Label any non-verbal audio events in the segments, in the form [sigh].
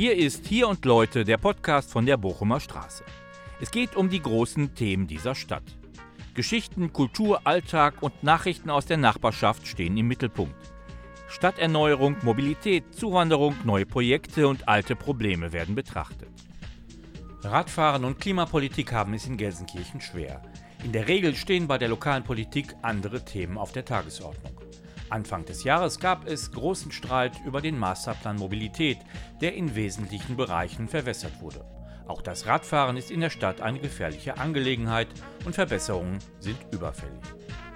Hier ist Hier und Leute, der Podcast von der Bochumer Straße. Es geht um die großen Themen dieser Stadt. Geschichten, Kultur, Alltag und Nachrichten aus der Nachbarschaft stehen im Mittelpunkt. Stadterneuerung, Mobilität, Zuwanderung, neue Projekte und alte Probleme werden betrachtet. Radfahren und Klimapolitik haben es in Gelsenkirchen schwer. In der Regel stehen bei der lokalen Politik andere Themen auf der Tagesordnung. Anfang des Jahres gab es großen Streit über den Masterplan Mobilität, der in wesentlichen Bereichen verwässert wurde. Auch das Radfahren ist in der Stadt eine gefährliche Angelegenheit und Verbesserungen sind überfällig.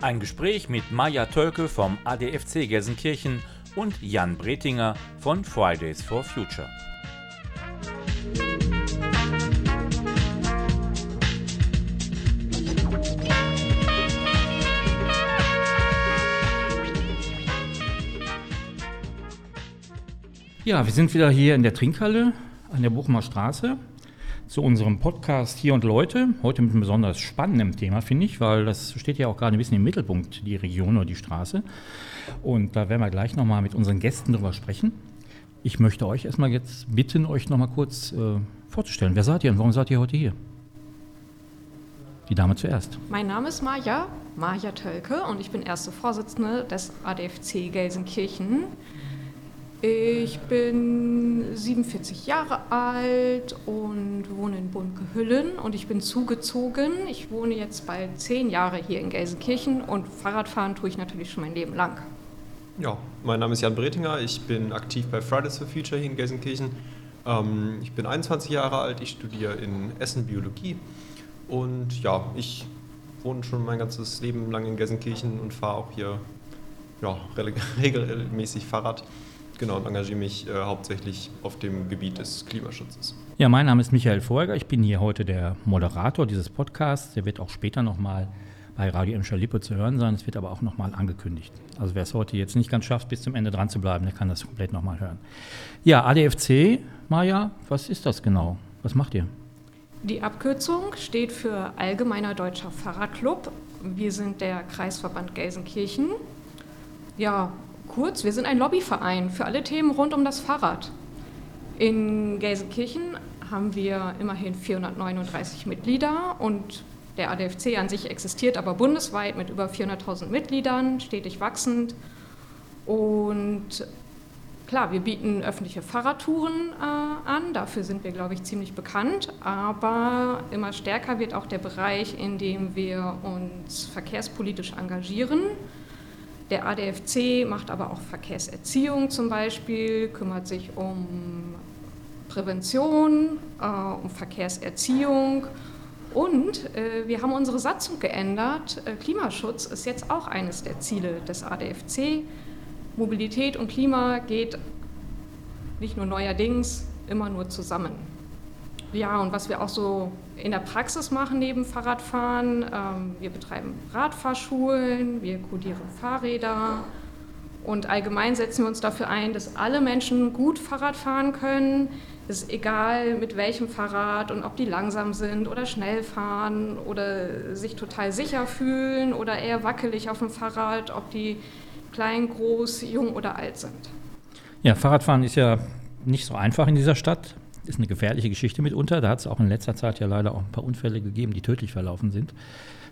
Ein Gespräch mit Maja Tölke vom ADFC Gelsenkirchen und Jan Bretinger von Fridays for Future. Ja, wir sind wieder hier in der Trinkhalle an der Bochumer Straße zu unserem Podcast Hier und Leute. Heute mit einem besonders spannenden Thema, finde ich, weil das steht ja auch gerade ein bisschen im Mittelpunkt, die Region oder die Straße. Und da werden wir gleich nochmal mit unseren Gästen drüber sprechen. Ich möchte euch erstmal jetzt bitten, euch nochmal kurz äh, vorzustellen. Wer seid ihr und warum seid ihr heute hier? Die Dame zuerst. Mein Name ist Maja, Maja Tölke und ich bin erste Vorsitzende des ADFC Gelsenkirchen. Ich bin 47 Jahre alt und wohne in Bunkehüllen und ich bin zugezogen. Ich wohne jetzt bald zehn Jahre hier in Gelsenkirchen und Fahrradfahren tue ich natürlich schon mein Leben lang. Ja, mein Name ist Jan Bretinger. Ich bin aktiv bei Fridays for Future hier in Gelsenkirchen. Ähm, ich bin 21 Jahre alt. Ich studiere in Essen Biologie. Und ja, ich wohne schon mein ganzes Leben lang in Gelsenkirchen und fahre auch hier ja, [laughs] regelmäßig Fahrrad. Genau, und engagiere mich äh, hauptsächlich auf dem Gebiet des Klimaschutzes. Ja, mein Name ist Michael Folger. Ich bin hier heute der Moderator dieses Podcasts. Der wird auch später nochmal bei Radio Emscher Lippe zu hören sein. Es wird aber auch nochmal angekündigt. Also wer es heute jetzt nicht ganz schafft, bis zum Ende dran zu bleiben, der kann das komplett nochmal hören. Ja, ADFC, Maja, was ist das genau? Was macht ihr? Die Abkürzung steht für Allgemeiner Deutscher Fahrradclub. Wir sind der Kreisverband Gelsenkirchen. Ja, Kurz, wir sind ein Lobbyverein für alle Themen rund um das Fahrrad. In Gelsenkirchen haben wir immerhin 439 Mitglieder und der ADFC an sich existiert aber bundesweit mit über 400.000 Mitgliedern, stetig wachsend. Und klar, wir bieten öffentliche Fahrradtouren äh, an, dafür sind wir, glaube ich, ziemlich bekannt. Aber immer stärker wird auch der Bereich, in dem wir uns verkehrspolitisch engagieren. Der ADFC macht aber auch Verkehrserziehung zum Beispiel, kümmert sich um Prävention, äh, um Verkehrserziehung. Und äh, wir haben unsere Satzung geändert. Äh, Klimaschutz ist jetzt auch eines der Ziele des ADFC. Mobilität und Klima geht nicht nur neuerdings immer nur zusammen. Ja, und was wir auch so in der Praxis machen neben Fahrradfahren, ähm, wir betreiben Radfahrschulen, wir kodieren Fahrräder und allgemein setzen wir uns dafür ein, dass alle Menschen gut Fahrrad fahren können. Es ist egal, mit welchem Fahrrad und ob die langsam sind oder schnell fahren oder sich total sicher fühlen oder eher wackelig auf dem Fahrrad, ob die klein, groß, jung oder alt sind. Ja, Fahrradfahren ist ja nicht so einfach in dieser Stadt ist eine gefährliche Geschichte mitunter. Da hat es auch in letzter Zeit ja leider auch ein paar Unfälle gegeben, die tödlich verlaufen sind.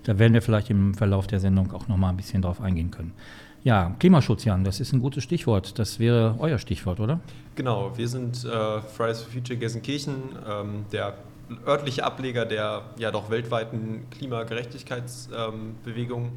Da werden wir vielleicht im Verlauf der Sendung auch noch mal ein bisschen drauf eingehen können. Ja, Klimaschutz, Jan, das ist ein gutes Stichwort. Das wäre euer Stichwort, oder? Genau, wir sind äh, Fridays for Future Gelsenkirchen, ähm, der örtliche Ableger der ja doch weltweiten Klimagerechtigkeitsbewegung. Ähm,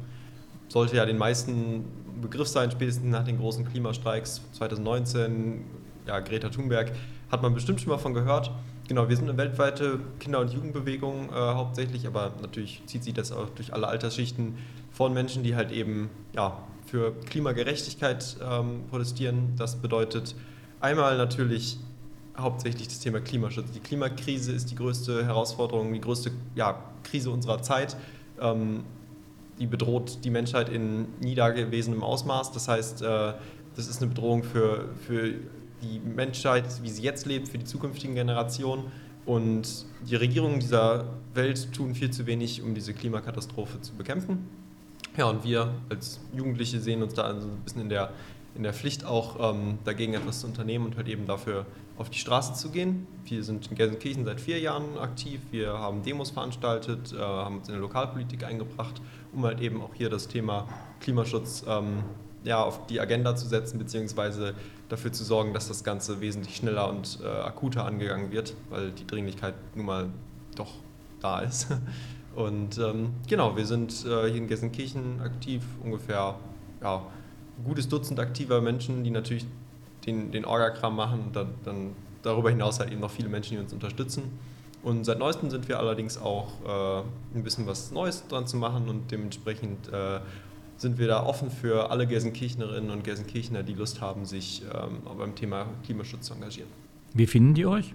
sollte ja den meisten Begriff sein, spätestens nach den großen Klimastreiks 2019, ja, Greta Thunberg hat man bestimmt schon mal von gehört. Genau, wir sind eine weltweite Kinder- und Jugendbewegung äh, hauptsächlich, aber natürlich zieht sich das auch durch alle Altersschichten von Menschen, die halt eben ja, für Klimagerechtigkeit ähm, protestieren. Das bedeutet einmal natürlich hauptsächlich das Thema Klimaschutz. Die Klimakrise ist die größte Herausforderung, die größte ja, Krise unserer Zeit. Ähm, die bedroht die Menschheit in nie dagewesenem Ausmaß. Das heißt, äh, das ist eine Bedrohung für, für die Menschheit, wie sie jetzt lebt, für die zukünftigen Generationen. Und die Regierungen dieser Welt tun viel zu wenig, um diese Klimakatastrophe zu bekämpfen. Ja, und wir als Jugendliche sehen uns da also ein bisschen in der in der Pflicht auch ähm, dagegen etwas zu unternehmen und halt eben dafür auf die Straße zu gehen. Wir sind in Gelsenkirchen seit vier Jahren aktiv. Wir haben Demos veranstaltet, äh, haben uns in der Lokalpolitik eingebracht, um halt eben auch hier das Thema Klimaschutz ähm, ja, auf die Agenda zu setzen, beziehungsweise dafür zu sorgen, dass das Ganze wesentlich schneller und äh, akuter angegangen wird, weil die Dringlichkeit nun mal doch da ist. [laughs] Und ähm, genau, wir sind äh, hier in Gelsenkirchen aktiv, ungefähr ja, ein gutes Dutzend aktiver Menschen, die natürlich den, den Orga-Kram machen und dann, dann, darüber hinaus halt eben noch viele Menschen, die uns unterstützen. Und seit neuestem sind wir allerdings auch äh, ein bisschen was Neues dran zu machen und dementsprechend äh, sind wir da offen für alle Gelsenkirchnerinnen und Gelsenkirchner, die Lust haben, sich ähm, beim Thema Klimaschutz zu engagieren. Wie finden die euch?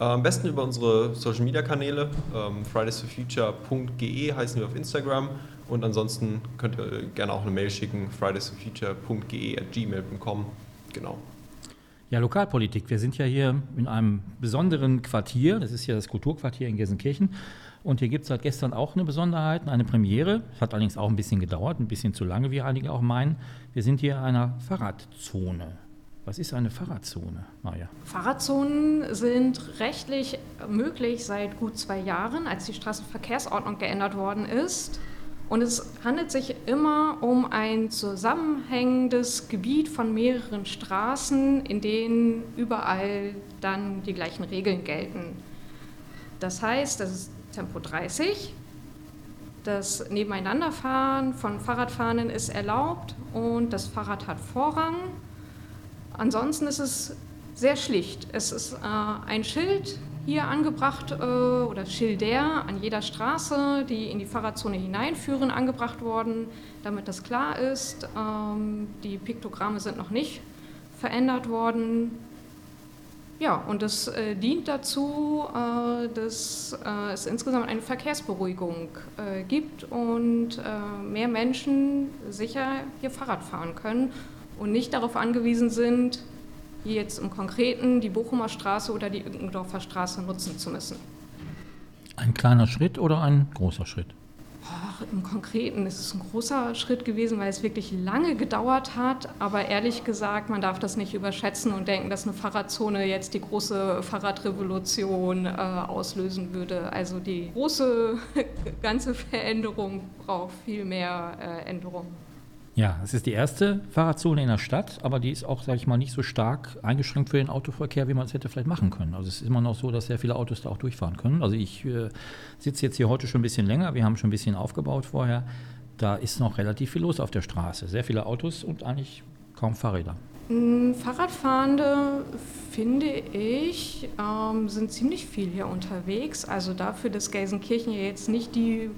Äh, am besten über unsere Social Media Kanäle. Ähm, fridaysforfuture.ge heißen wir auf Instagram. Und ansonsten könnt ihr gerne auch eine Mail schicken, fridaysforfuture.ge at gmail.com. Genau. Ja, Lokalpolitik. Wir sind ja hier in einem besonderen Quartier. Das ist ja das Kulturquartier in Gelsenkirchen. Und hier gibt es seit gestern auch eine Besonderheit, eine Premiere. Es hat allerdings auch ein bisschen gedauert, ein bisschen zu lange, wie einige auch meinen. Wir sind hier in einer Fahrradzone. Was ist eine Fahrradzone, Maja? Fahrradzonen sind rechtlich möglich seit gut zwei Jahren, als die Straßenverkehrsordnung geändert worden ist. Und es handelt sich immer um ein zusammenhängendes Gebiet von mehreren Straßen, in denen überall dann die gleichen Regeln gelten. Das heißt, das ist Tempo 30. Das Nebeneinanderfahren von Fahrradfahrenden ist erlaubt und das Fahrrad hat Vorrang. Ansonsten ist es sehr schlicht. Es ist äh, ein Schild hier angebracht äh, oder Schilder an jeder Straße, die in die Fahrradzone hineinführen, angebracht worden, damit das klar ist. Ähm, die Piktogramme sind noch nicht verändert worden. Ja, und es äh, dient dazu, äh, dass äh, es insgesamt eine Verkehrsberuhigung äh, gibt und äh, mehr Menschen sicher hier Fahrrad fahren können und nicht darauf angewiesen sind, hier jetzt im Konkreten die Bochumer Straße oder die Ückendorfer Straße nutzen zu müssen. Ein kleiner Schritt oder ein großer Schritt? Ach, Im Konkreten ist es ein großer Schritt gewesen, weil es wirklich lange gedauert hat. Aber ehrlich gesagt, man darf das nicht überschätzen und denken, dass eine Fahrradzone jetzt die große Fahrradrevolution äh, auslösen würde. Also die große [laughs] ganze Veränderung braucht viel mehr äh, Änderungen. Ja, es ist die erste Fahrradzone in der Stadt, aber die ist auch, sage ich mal, nicht so stark eingeschränkt für den Autoverkehr, wie man es hätte vielleicht machen können. Also es ist immer noch so, dass sehr viele Autos da auch durchfahren können. Also ich äh, sitze jetzt hier heute schon ein bisschen länger, wir haben schon ein bisschen aufgebaut vorher. Da ist noch relativ viel los auf der Straße. Sehr viele Autos und eigentlich kaum Fahrräder. Mm, Fahrradfahrende, finde ich, ähm, sind ziemlich viel hier unterwegs. Also dafür, dass Gelsenkirchen ja jetzt nicht die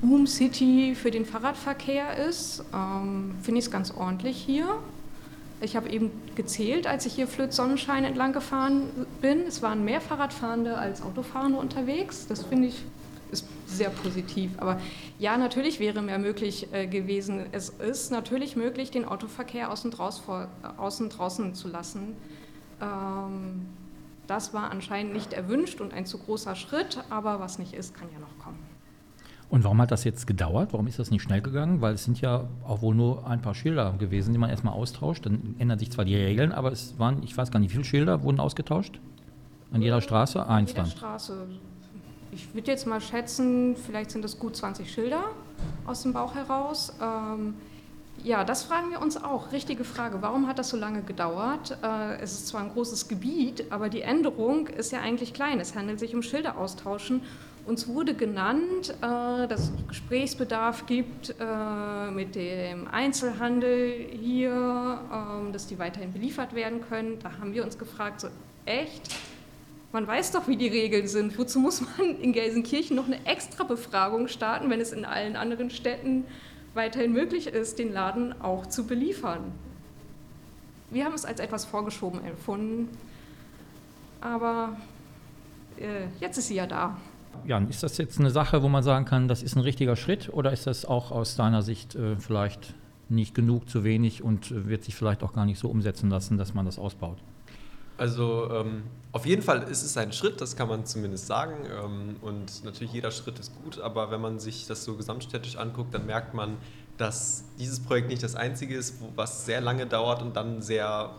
Boom City für den Fahrradverkehr ist, ähm, finde ich es ganz ordentlich hier. Ich habe eben gezählt, als ich hier Flöz Sonnenschein entlang gefahren bin. Es waren mehr Fahrradfahrende als Autofahrende unterwegs. Das finde ich ist sehr positiv. Aber ja, natürlich wäre mehr möglich äh, gewesen. Es ist natürlich möglich, den Autoverkehr außen, draus vor, äh, außen draußen zu lassen. Ähm, das war anscheinend nicht erwünscht und ein zu großer Schritt, aber was nicht ist, kann ja noch kommen. Und warum hat das jetzt gedauert? Warum ist das nicht schnell gegangen? Weil es sind ja auch wohl nur ein paar Schilder gewesen, die man erstmal austauscht. Dann ändern sich zwar die Regeln, aber es waren, ich weiß gar nicht, wie viele Schilder wurden ausgetauscht? An jeder Straße? Eins dann. Straße. Ich würde jetzt mal schätzen, vielleicht sind es gut 20 Schilder aus dem Bauch heraus. Ähm, ja, das fragen wir uns auch. Richtige Frage. Warum hat das so lange gedauert? Äh, es ist zwar ein großes Gebiet, aber die Änderung ist ja eigentlich klein. Es handelt sich um Schilder austauschen uns wurde genannt, äh, dass es Gesprächsbedarf gibt äh, mit dem Einzelhandel hier, äh, dass die weiterhin beliefert werden können. Da haben wir uns gefragt, so echt? Man weiß doch, wie die Regeln sind. Wozu muss man in Gelsenkirchen noch eine extra Befragung starten, wenn es in allen anderen Städten weiterhin möglich ist, den Laden auch zu beliefern? Wir haben es als etwas vorgeschoben empfunden, aber äh, jetzt ist sie ja da. Jan, ist das jetzt eine Sache, wo man sagen kann, das ist ein richtiger Schritt oder ist das auch aus deiner Sicht äh, vielleicht nicht genug, zu wenig und äh, wird sich vielleicht auch gar nicht so umsetzen lassen, dass man das ausbaut? Also ähm, auf jeden Fall ist es ein Schritt, das kann man zumindest sagen. Ähm, und natürlich jeder Schritt ist gut, aber wenn man sich das so gesamtstädtisch anguckt, dann merkt man, dass dieses Projekt nicht das einzige ist, was sehr lange dauert und dann sehr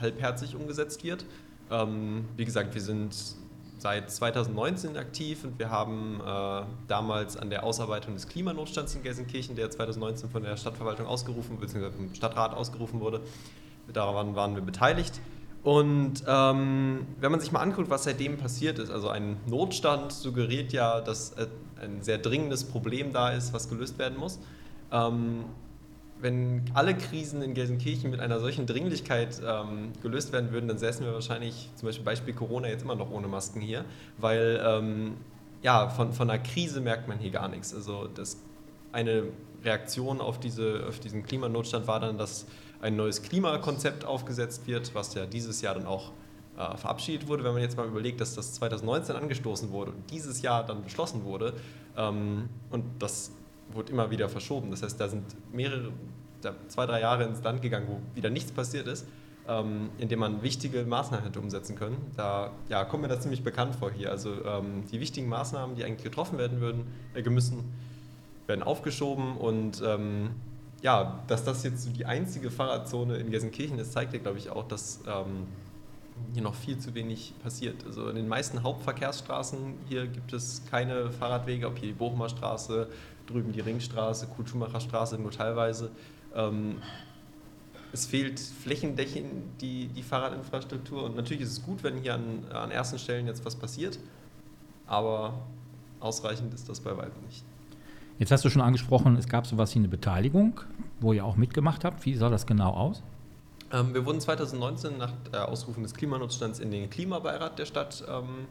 halbherzig umgesetzt wird. Ähm, wie gesagt, wir sind seit 2019 aktiv und wir haben äh, damals an der Ausarbeitung des Klimanotstands in Gelsenkirchen, der 2019 von der Stadtverwaltung ausgerufen bzw. vom Stadtrat ausgerufen wurde, daran waren wir beteiligt. Und ähm, wenn man sich mal anguckt, was seitdem passiert ist, also ein Notstand suggeriert ja, dass äh, ein sehr dringendes Problem da ist, was gelöst werden muss. Ähm, wenn alle Krisen in Gelsenkirchen mit einer solchen Dringlichkeit ähm, gelöst werden würden, dann säßen wir wahrscheinlich, zum Beispiel Beispiel Corona, jetzt immer noch ohne Masken hier, weil ähm, ja, von, von einer Krise merkt man hier gar nichts. Also das, eine Reaktion auf, diese, auf diesen Klimanotstand war dann, dass ein neues Klimakonzept aufgesetzt wird, was ja dieses Jahr dann auch äh, verabschiedet wurde. Wenn man jetzt mal überlegt, dass das 2019 angestoßen wurde und dieses Jahr dann beschlossen wurde ähm, und das wurde immer wieder verschoben. Das heißt, da sind mehrere, da zwei, drei Jahre ins Land gegangen, wo wieder nichts passiert ist, ähm, indem man wichtige Maßnahmen hätte umsetzen können. Da ja, kommt mir das ziemlich bekannt vor hier. Also ähm, die wichtigen Maßnahmen, die eigentlich getroffen werden würden, äh, müssen, werden aufgeschoben und ähm, ja, dass das jetzt die einzige Fahrradzone in Gelsenkirchen ist, zeigt ja, glaube ich, auch, dass ähm, hier noch viel zu wenig passiert. Also in den meisten Hauptverkehrsstraßen hier gibt es keine Fahrradwege, ob hier die Bochumer Straße, drüben die Ringstraße, Kurt-Schumacher Straße nur teilweise. Ähm, es fehlt flächendeckend die, die Fahrradinfrastruktur und natürlich ist es gut, wenn hier an, an ersten Stellen jetzt was passiert, aber ausreichend ist das bei weitem nicht. Jetzt hast du schon angesprochen, es gab sowas wie eine Beteiligung, wo ihr auch mitgemacht habt. Wie sah das genau aus? Ähm, wir wurden 2019 nach der Ausrufung des Klimanotstands in den Klimabeirat der Stadt ähm,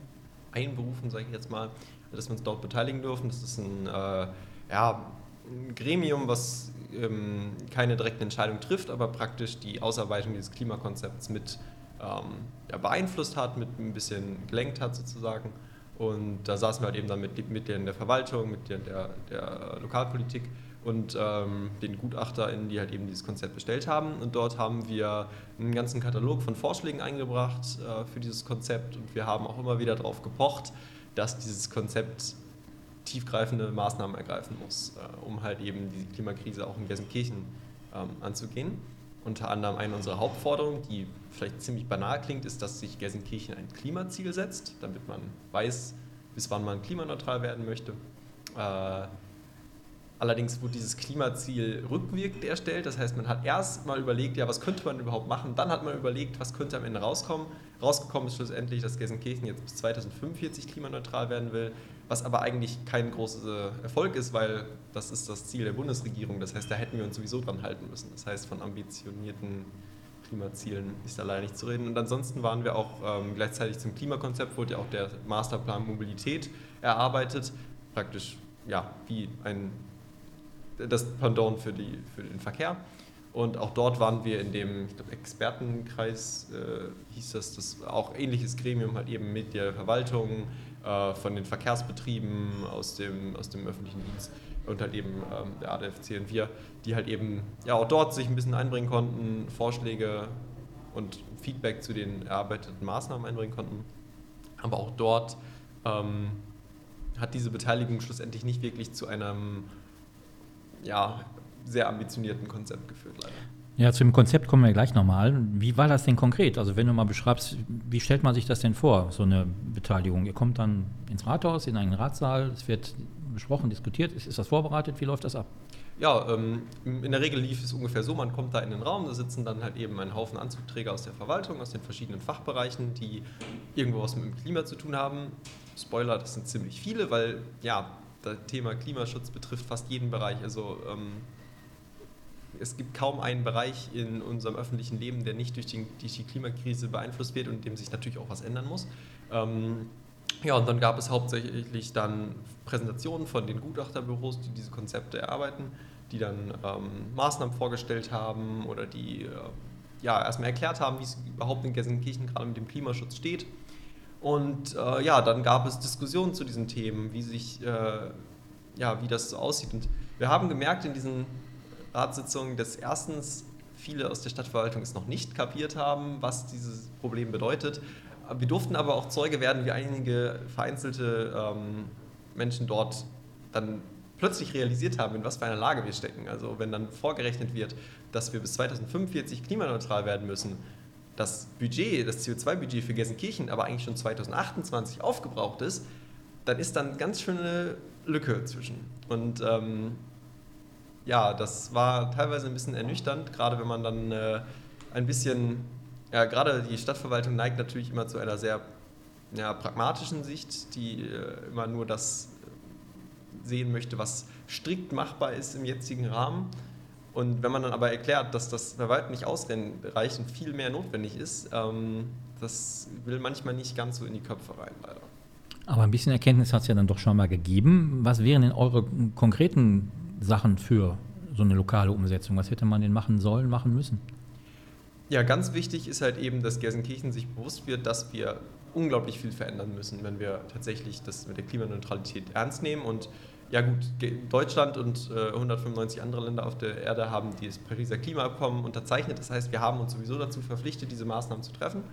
einberufen, sage ich jetzt mal, dass wir uns dort beteiligen dürfen. Das ist ein äh, ja, ein Gremium, was ähm, keine direkte Entscheidung trifft, aber praktisch die Ausarbeitung dieses Klimakonzepts mit ähm, ja, beeinflusst hat, mit ein bisschen gelenkt hat sozusagen. Und da saßen wir halt eben dann mit Mitgliedern der Verwaltung, mit der, der, der Lokalpolitik und ähm, den GutachterInnen, die halt eben dieses Konzept bestellt haben. Und dort haben wir einen ganzen Katalog von Vorschlägen eingebracht äh, für dieses Konzept und wir haben auch immer wieder darauf gepocht, dass dieses Konzept tiefgreifende Maßnahmen ergreifen muss, äh, um halt eben die Klimakrise auch in Gelsenkirchen ähm, anzugehen. Unter anderem eine unserer Hauptforderungen, die vielleicht ziemlich banal klingt, ist, dass sich Gelsenkirchen ein Klimaziel setzt, damit man weiß, bis wann man klimaneutral werden möchte. Äh, allerdings wurde dieses Klimaziel rückwirkend erstellt, das heißt, man hat erst mal überlegt, ja, was könnte man überhaupt machen, dann hat man überlegt, was könnte am Ende rauskommen. Rausgekommen ist schlussendlich, dass Gelsenkirchen jetzt bis 2045 klimaneutral werden will was aber eigentlich kein großer Erfolg ist, weil das ist das Ziel der Bundesregierung. Das heißt, da hätten wir uns sowieso dran halten müssen. Das heißt, von ambitionierten Klimazielen ist leider nicht zu reden. Und ansonsten waren wir auch ähm, gleichzeitig zum Klimakonzept, wurde ja auch der Masterplan Mobilität erarbeitet. Praktisch, ja, wie ein, das Pendant für, die, für den Verkehr. Und auch dort waren wir in dem glaub, Expertenkreis, äh, hieß das, das auch ähnliches Gremium, halt eben mit der Verwaltung, äh, von den Verkehrsbetrieben aus dem, aus dem öffentlichen Dienst und halt eben ähm, der ADFC und wir, die halt eben ja auch dort sich ein bisschen einbringen konnten, Vorschläge und Feedback zu den erarbeiteten Maßnahmen einbringen konnten. Aber auch dort ähm, hat diese Beteiligung schlussendlich nicht wirklich zu einem ja, sehr ambitionierten Konzept geführt, leider. Ja, zu dem Konzept kommen wir gleich nochmal. Wie war das denn konkret? Also wenn du mal beschreibst, wie stellt man sich das denn vor, so eine Beteiligung? Ihr kommt dann ins Rathaus, in einen Ratssaal, es wird besprochen, diskutiert. Ist, ist das vorbereitet? Wie läuft das ab? Ja, ähm, in der Regel lief es ungefähr so, man kommt da in den Raum, da sitzen dann halt eben ein Haufen Anzugträger aus der Verwaltung, aus den verschiedenen Fachbereichen, die irgendwo was mit dem Klima zu tun haben. Spoiler, das sind ziemlich viele, weil ja, das Thema Klimaschutz betrifft fast jeden Bereich. Also ähm, es gibt kaum einen Bereich in unserem öffentlichen Leben, der nicht durch die, durch die Klimakrise beeinflusst wird und dem sich natürlich auch was ändern muss. Ähm, ja, und dann gab es hauptsächlich dann Präsentationen von den Gutachterbüros, die diese Konzepte erarbeiten, die dann ähm, Maßnahmen vorgestellt haben oder die äh, ja, erstmal erklärt haben, wie es überhaupt in Gelsenkirchen gerade mit dem Klimaschutz steht. Und äh, ja, dann gab es Diskussionen zu diesen Themen, wie sich, äh, ja, wie das so aussieht. Und wir haben gemerkt in diesen Ratssitzung, dass erstens viele aus der Stadtverwaltung es noch nicht kapiert haben, was dieses Problem bedeutet. Wir durften aber auch Zeuge werden, wie einige vereinzelte ähm, Menschen dort dann plötzlich realisiert haben, in was für einer Lage wir stecken. Also wenn dann vorgerechnet wird, dass wir bis 2045 klimaneutral werden müssen, das Budget, das CO2-Budget für Gelsenkirchen aber eigentlich schon 2028 aufgebraucht ist, dann ist dann ganz schöne Lücke zwischen. Und ähm, ja, das war teilweise ein bisschen ernüchternd, gerade wenn man dann äh, ein bisschen, ja, gerade die Stadtverwaltung neigt natürlich immer zu einer sehr ja, pragmatischen Sicht, die äh, immer nur das sehen möchte, was strikt machbar ist im jetzigen Rahmen. Und wenn man dann aber erklärt, dass das weitem nicht ausreicht und viel mehr notwendig ist, ähm, das will manchmal nicht ganz so in die Köpfe rein, leider. Aber ein bisschen Erkenntnis hat es ja dann doch schon mal gegeben. Was wären denn eure konkreten Sachen für so eine lokale Umsetzung? Was hätte man denn machen sollen, machen müssen? Ja, ganz wichtig ist halt eben, dass Gelsenkirchen sich bewusst wird, dass wir unglaublich viel verändern müssen, wenn wir tatsächlich das mit der Klimaneutralität ernst nehmen. Und ja gut, Deutschland und äh, 195 andere Länder auf der Erde haben das Pariser Klimaabkommen unterzeichnet. Das heißt, wir haben uns sowieso dazu verpflichtet, diese Maßnahmen zu treffen.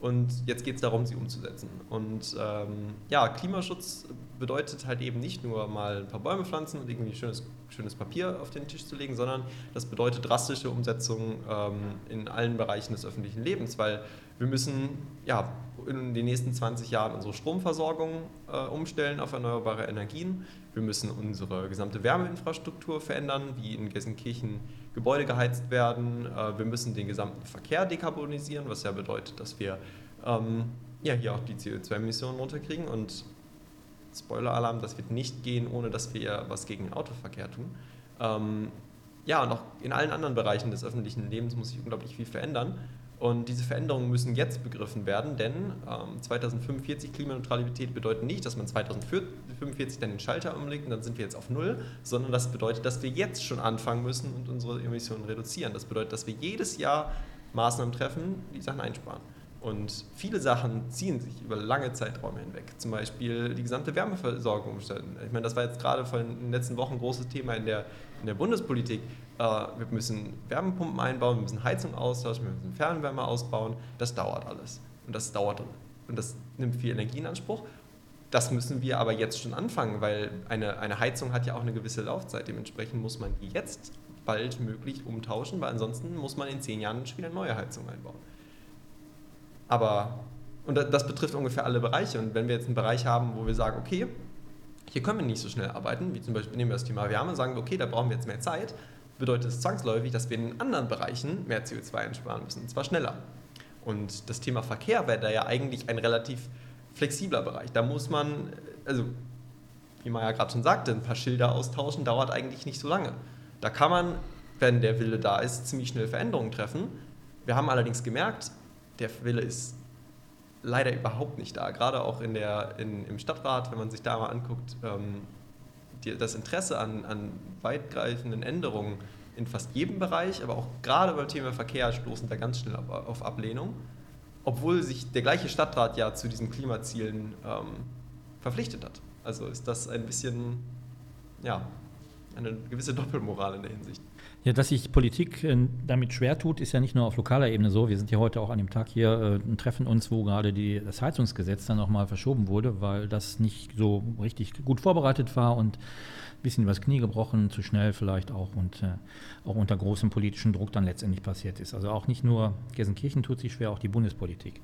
Und jetzt geht es darum, sie umzusetzen. Und ähm, ja, Klimaschutz bedeutet halt eben nicht nur mal ein paar Bäume pflanzen und irgendwie schönes, schönes Papier auf den Tisch zu legen, sondern das bedeutet drastische Umsetzung ähm, in allen Bereichen des öffentlichen Lebens, weil wir müssen ja, in den nächsten 20 Jahren unsere Stromversorgung äh, umstellen auf erneuerbare Energien. Wir müssen unsere gesamte Wärmeinfrastruktur verändern, wie in Gelsenkirchen Gebäude geheizt werden. Äh, wir müssen den gesamten Verkehr dekarbonisieren, was ja bedeutet, dass wir ähm, ja, hier auch die CO2-Emissionen runterkriegen. Und Spoiler-Alarm, das wird nicht gehen, ohne dass wir was gegen den Autoverkehr tun. Ähm, ja, und auch in allen anderen Bereichen des öffentlichen Lebens muss sich unglaublich viel verändern. Und diese Veränderungen müssen jetzt begriffen werden, denn ähm, 2045 Klimaneutralität bedeutet nicht, dass man 2045 dann den Schalter umlegt und dann sind wir jetzt auf Null, sondern das bedeutet, dass wir jetzt schon anfangen müssen und unsere Emissionen reduzieren. Das bedeutet, dass wir jedes Jahr Maßnahmen treffen, die Sachen einsparen. Und viele Sachen ziehen sich über lange Zeiträume hinweg. Zum Beispiel die gesamte Wärmeversorgung umstellen. Ich meine, das war jetzt gerade in den letzten Wochen ein großes Thema in der, in der Bundespolitik. Äh, wir müssen Wärmepumpen einbauen, wir müssen Heizung austauschen, wir müssen Fernwärme ausbauen. Das dauert alles. Und das dauert und das nimmt viel Energie in Anspruch. Das müssen wir aber jetzt schon anfangen, weil eine, eine Heizung hat ja auch eine gewisse Laufzeit. Dementsprechend muss man die jetzt bald möglich umtauschen, weil ansonsten muss man in zehn Jahren schon wieder neue Heizung einbauen. Aber, und das betrifft ungefähr alle Bereiche. Und wenn wir jetzt einen Bereich haben, wo wir sagen, okay, hier können wir nicht so schnell arbeiten, wie zum Beispiel nehmen wir das Thema Wärme, sagen wir, okay, da brauchen wir jetzt mehr Zeit, bedeutet es zwangsläufig, dass wir in anderen Bereichen mehr CO2 einsparen müssen, und zwar schneller. Und das Thema Verkehr wäre da ja eigentlich ein relativ flexibler Bereich. Da muss man, also wie man ja gerade schon sagte, ein paar Schilder austauschen dauert eigentlich nicht so lange. Da kann man, wenn der Wille da ist, ziemlich schnell Veränderungen treffen. Wir haben allerdings gemerkt, der Wille ist leider überhaupt nicht da. Gerade auch in der, in, im Stadtrat, wenn man sich da mal anguckt, ähm, die, das Interesse an, an weitgreifenden Änderungen in fast jedem Bereich, aber auch gerade beim Thema Verkehr stoßen da ganz schnell auf, auf Ablehnung, obwohl sich der gleiche Stadtrat ja zu diesen Klimazielen ähm, verpflichtet hat. Also ist das ein bisschen, ja, eine gewisse Doppelmoral in der Hinsicht. Ja, dass sich Politik äh, damit schwer tut, ist ja nicht nur auf lokaler Ebene so. Wir sind ja heute auch an dem Tag hier äh, treffen uns, wo gerade die, das Heizungsgesetz dann nochmal verschoben wurde, weil das nicht so richtig gut vorbereitet war und ein bisschen übers Knie gebrochen, zu schnell vielleicht auch und äh, auch unter großem politischen Druck dann letztendlich passiert ist. Also auch nicht nur Gelsenkirchen tut sich schwer, auch die Bundespolitik.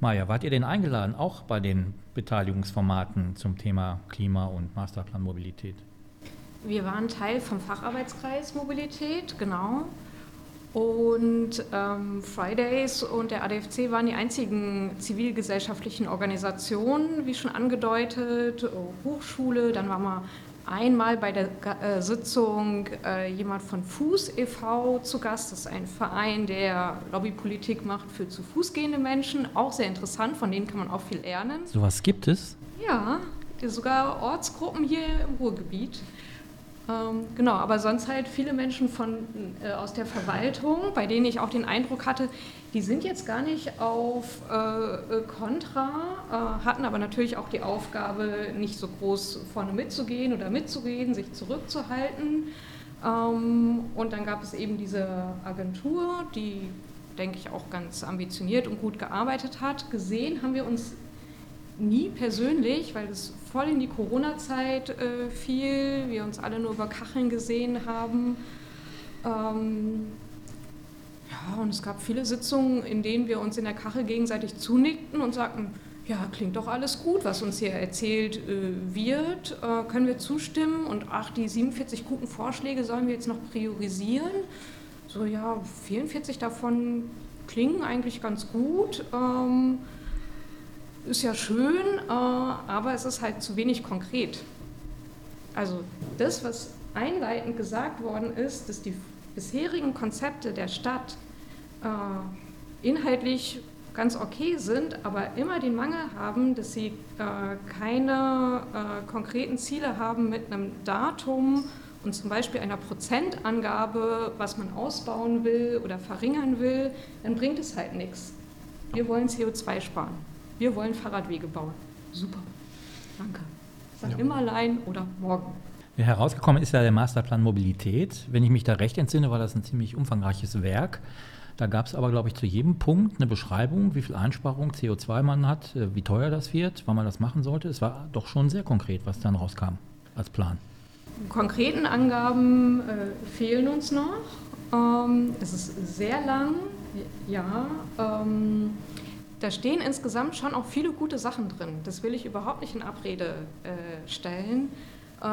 Maja, wart ihr denn eingeladen, auch bei den Beteiligungsformaten zum Thema Klima und Masterplan Mobilität? Wir waren Teil vom Facharbeitskreis Mobilität, genau. Und ähm, Fridays und der ADFC waren die einzigen zivilgesellschaftlichen Organisationen, wie schon angedeutet, Hochschule, dann waren wir einmal bei der äh, Sitzung äh, jemand von Fuß e.V. zu Gast. Das ist ein Verein, der Lobbypolitik macht für zu Fuß gehende Menschen. Auch sehr interessant, von denen kann man auch viel lernen. Sowas gibt es? Ja, sogar Ortsgruppen hier im Ruhrgebiet. Ähm, genau, aber sonst halt viele Menschen von, äh, aus der Verwaltung, bei denen ich auch den Eindruck hatte, die sind jetzt gar nicht auf äh, Contra, äh, hatten aber natürlich auch die Aufgabe, nicht so groß vorne mitzugehen oder mitzureden, sich zurückzuhalten. Ähm, und dann gab es eben diese Agentur, die, denke ich, auch ganz ambitioniert und gut gearbeitet hat. Gesehen haben wir uns nie persönlich, weil es voll in die Corona-Zeit äh, fiel, wir uns alle nur über Kacheln gesehen haben. Ähm, ja, und es gab viele Sitzungen, in denen wir uns in der Kachel gegenseitig zunickten und sagten, ja, klingt doch alles gut, was uns hier erzählt äh, wird. Äh, können wir zustimmen? Und ach, die 47 guten Vorschläge sollen wir jetzt noch priorisieren? So, ja, 44 davon klingen eigentlich ganz gut. Ähm, ist ja schön, äh, aber es ist halt zu wenig konkret. Also das, was einleitend gesagt worden ist, dass die bisherigen Konzepte der Stadt äh, inhaltlich ganz okay sind, aber immer den Mangel haben, dass sie äh, keine konkreten Ziele haben mit einem Datum und zum Beispiel einer Prozentangabe, was man ausbauen will oder verringern will, dann bringt es halt nichts. Wir wollen CO2 sparen. Wir wollen Fahrradwege bauen. Super. Danke. Sag ja. immer allein oder morgen. Ja, herausgekommen ist ja der Masterplan Mobilität. Wenn ich mich da recht entsinne, war das ein ziemlich umfangreiches Werk. Da gab es aber, glaube ich, zu jedem Punkt eine Beschreibung, wie viel Einsparung CO2 man hat, äh, wie teuer das wird, wann man das machen sollte. Es war doch schon sehr konkret, was dann rauskam als Plan. Konkreten Angaben äh, fehlen uns noch. Ähm, es ist sehr lang, ja. Ähm, da stehen insgesamt schon auch viele gute Sachen drin. Das will ich überhaupt nicht in Abrede äh, stellen. Äh,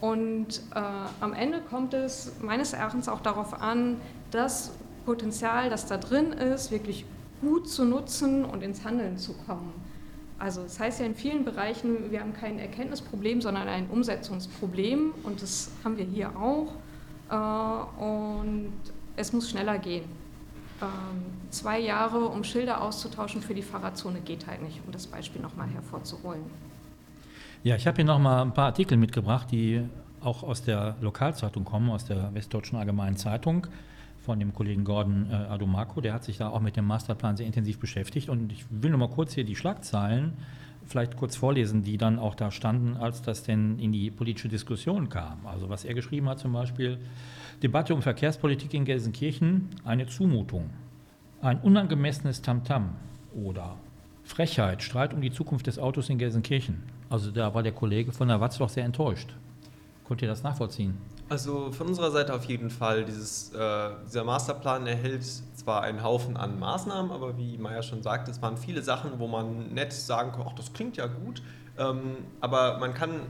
und äh, am Ende kommt es meines Erachtens auch darauf an, dass Potenzial, das da drin ist, wirklich gut zu nutzen und ins Handeln zu kommen. Also das heißt ja in vielen Bereichen, wir haben kein Erkenntnisproblem, sondern ein Umsetzungsproblem und das haben wir hier auch. Äh, und es muss schneller gehen. Ähm, zwei Jahre, um Schilder auszutauschen für die Fahrradzone, geht halt nicht, um das Beispiel nochmal hervorzuholen. Ja, ich habe hier nochmal ein paar Artikel mitgebracht, die auch aus der Lokalzeitung kommen, aus der Westdeutschen Allgemeinen Zeitung von dem Kollegen Gordon äh, Adomako, der hat sich da auch mit dem Masterplan sehr intensiv beschäftigt. Und ich will nur mal kurz hier die Schlagzeilen vielleicht kurz vorlesen, die dann auch da standen, als das denn in die politische Diskussion kam. Also was er geschrieben hat zum Beispiel, Debatte um Verkehrspolitik in Gelsenkirchen, eine Zumutung, ein unangemessenes Tamtam -Tam oder Frechheit, Streit um die Zukunft des Autos in Gelsenkirchen. Also da war der Kollege von der Watz doch sehr enttäuscht. Konnt ihr das nachvollziehen? Also von unserer Seite auf jeden Fall. Dieses, äh, dieser Masterplan erhält zwar einen Haufen an Maßnahmen, aber wie Maya schon sagt, es waren viele Sachen, wo man nett sagen kann, ach, das klingt ja gut. Ähm, aber man kann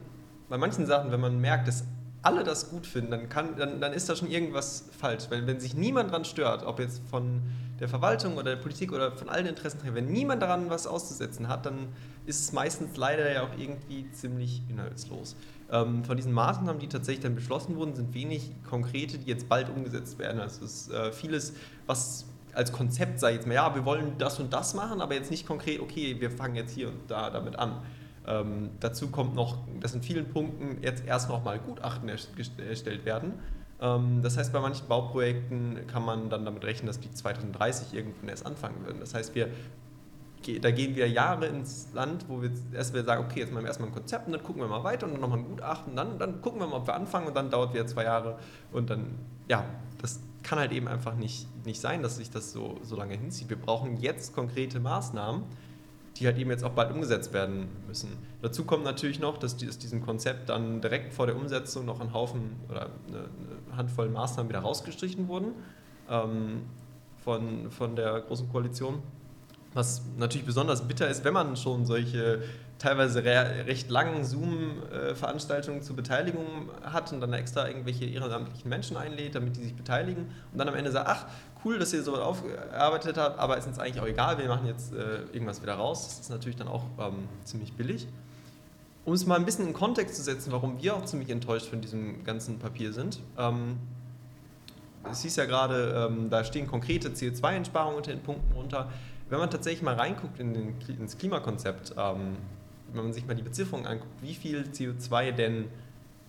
bei manchen Sachen, wenn man merkt, dass alle das gut finden, dann, kann, dann, dann ist da schon irgendwas falsch. Weil wenn sich niemand daran stört, ob jetzt von der Verwaltung oder der Politik oder von allen Interessenträgern, wenn niemand daran was auszusetzen hat, dann ist es meistens leider ja auch irgendwie ziemlich inhaltslos. Ähm, von diesen Maßnahmen, die tatsächlich dann beschlossen wurden, sind wenig konkrete, die jetzt bald umgesetzt werden. Also es ist äh, vieles, was als Konzept sei jetzt mal, ja, wir wollen das und das machen, aber jetzt nicht konkret, okay, wir fangen jetzt hier und da damit an. Ähm, dazu kommt noch, dass in vielen Punkten jetzt erst nochmal Gutachten erstellt werden. Ähm, das heißt, bei manchen Bauprojekten kann man dann damit rechnen, dass die 2030 irgendwann erst anfangen würden. Das heißt, wir da gehen wir Jahre ins Land, wo wir erst wieder sagen, okay, jetzt machen wir erstmal ein Konzept und dann gucken wir mal weiter und dann nochmal ein Gutachten, dann, dann gucken wir mal, ob wir anfangen und dann dauert wieder zwei Jahre und dann, ja, das kann halt eben einfach nicht, nicht sein, dass sich das so, so lange hinzieht. Wir brauchen jetzt konkrete Maßnahmen, die halt eben jetzt auch bald umgesetzt werden müssen. Dazu kommt natürlich noch, dass aus diesem Konzept dann direkt vor der Umsetzung noch ein Haufen oder eine, eine Handvoll Maßnahmen wieder rausgestrichen wurden ähm, von, von der Großen Koalition was natürlich besonders bitter ist, wenn man schon solche teilweise re recht langen Zoom-Veranstaltungen zur Beteiligung hat und dann extra irgendwelche ehrenamtlichen Menschen einlädt, damit die sich beteiligen und dann am Ende sagt, ach, cool, dass ihr so aufgearbeitet habt, aber ist uns eigentlich auch egal, wir machen jetzt äh, irgendwas wieder raus. Das ist natürlich dann auch ähm, ziemlich billig. Um es mal ein bisschen in Kontext zu setzen, warum wir auch ziemlich enttäuscht von diesem ganzen Papier sind. Ähm, es hieß ja gerade, ähm, da stehen konkrete CO2-Einsparungen unter den Punkten runter wenn man tatsächlich mal reinguckt in den, ins Klimakonzept, ähm, wenn man sich mal die Bezifferung anguckt, wie viel CO2 denn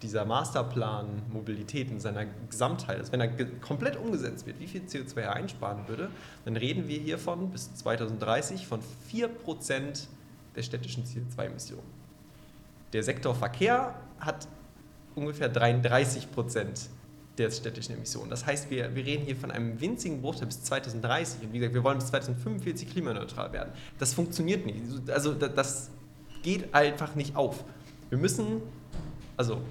dieser Masterplan Mobilität in seiner Gesamtheit, also wenn er komplett umgesetzt wird, wie viel CO2 er einsparen würde, dann reden wir hiervon bis 2030 von 4% der städtischen CO2-Emissionen. Der Sektor Verkehr hat ungefähr 33 Prozent der städtischen Emissionen. Das heißt, wir, wir reden hier von einem winzigen Bruchteil bis 2030. Und wie gesagt, wir wollen bis 2045 klimaneutral werden. Das funktioniert nicht. Also das, geht einfach nicht auf. Wir müssen, also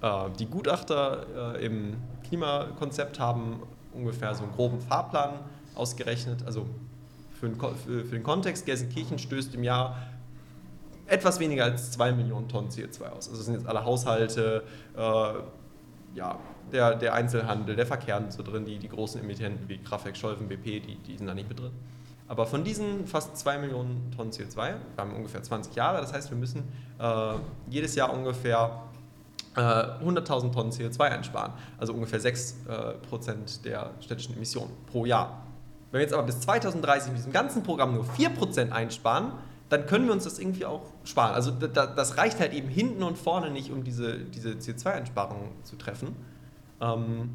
äh, die Gutachter äh, im Klimakonzept haben ungefähr so einen groben Fahrplan ausgerechnet. Also für den, für, für den Kontext, Gelsenkirchen stößt im Jahr etwas weniger als 2 Millionen Tonnen CO2 aus. Also das sind jetzt alle Haushalte, äh, ja, der, der Einzelhandel, der Verkehr so drin, die, die großen Emittenten wie Kraftwerk, Scholven, BP, die, die sind da nicht mit drin. Aber von diesen fast 2 Millionen Tonnen CO2, wir haben ungefähr 20 Jahre, das heißt, wir müssen äh, jedes Jahr ungefähr äh, 100.000 Tonnen CO2 einsparen, also ungefähr 6 äh, Prozent der städtischen Emissionen pro Jahr. Wenn wir jetzt aber bis 2030 in diesem ganzen Programm nur 4 Prozent einsparen, dann können wir uns das irgendwie auch sparen. Also das reicht halt eben hinten und vorne nicht, um diese, diese CO2-Einsparung zu treffen. Ähm,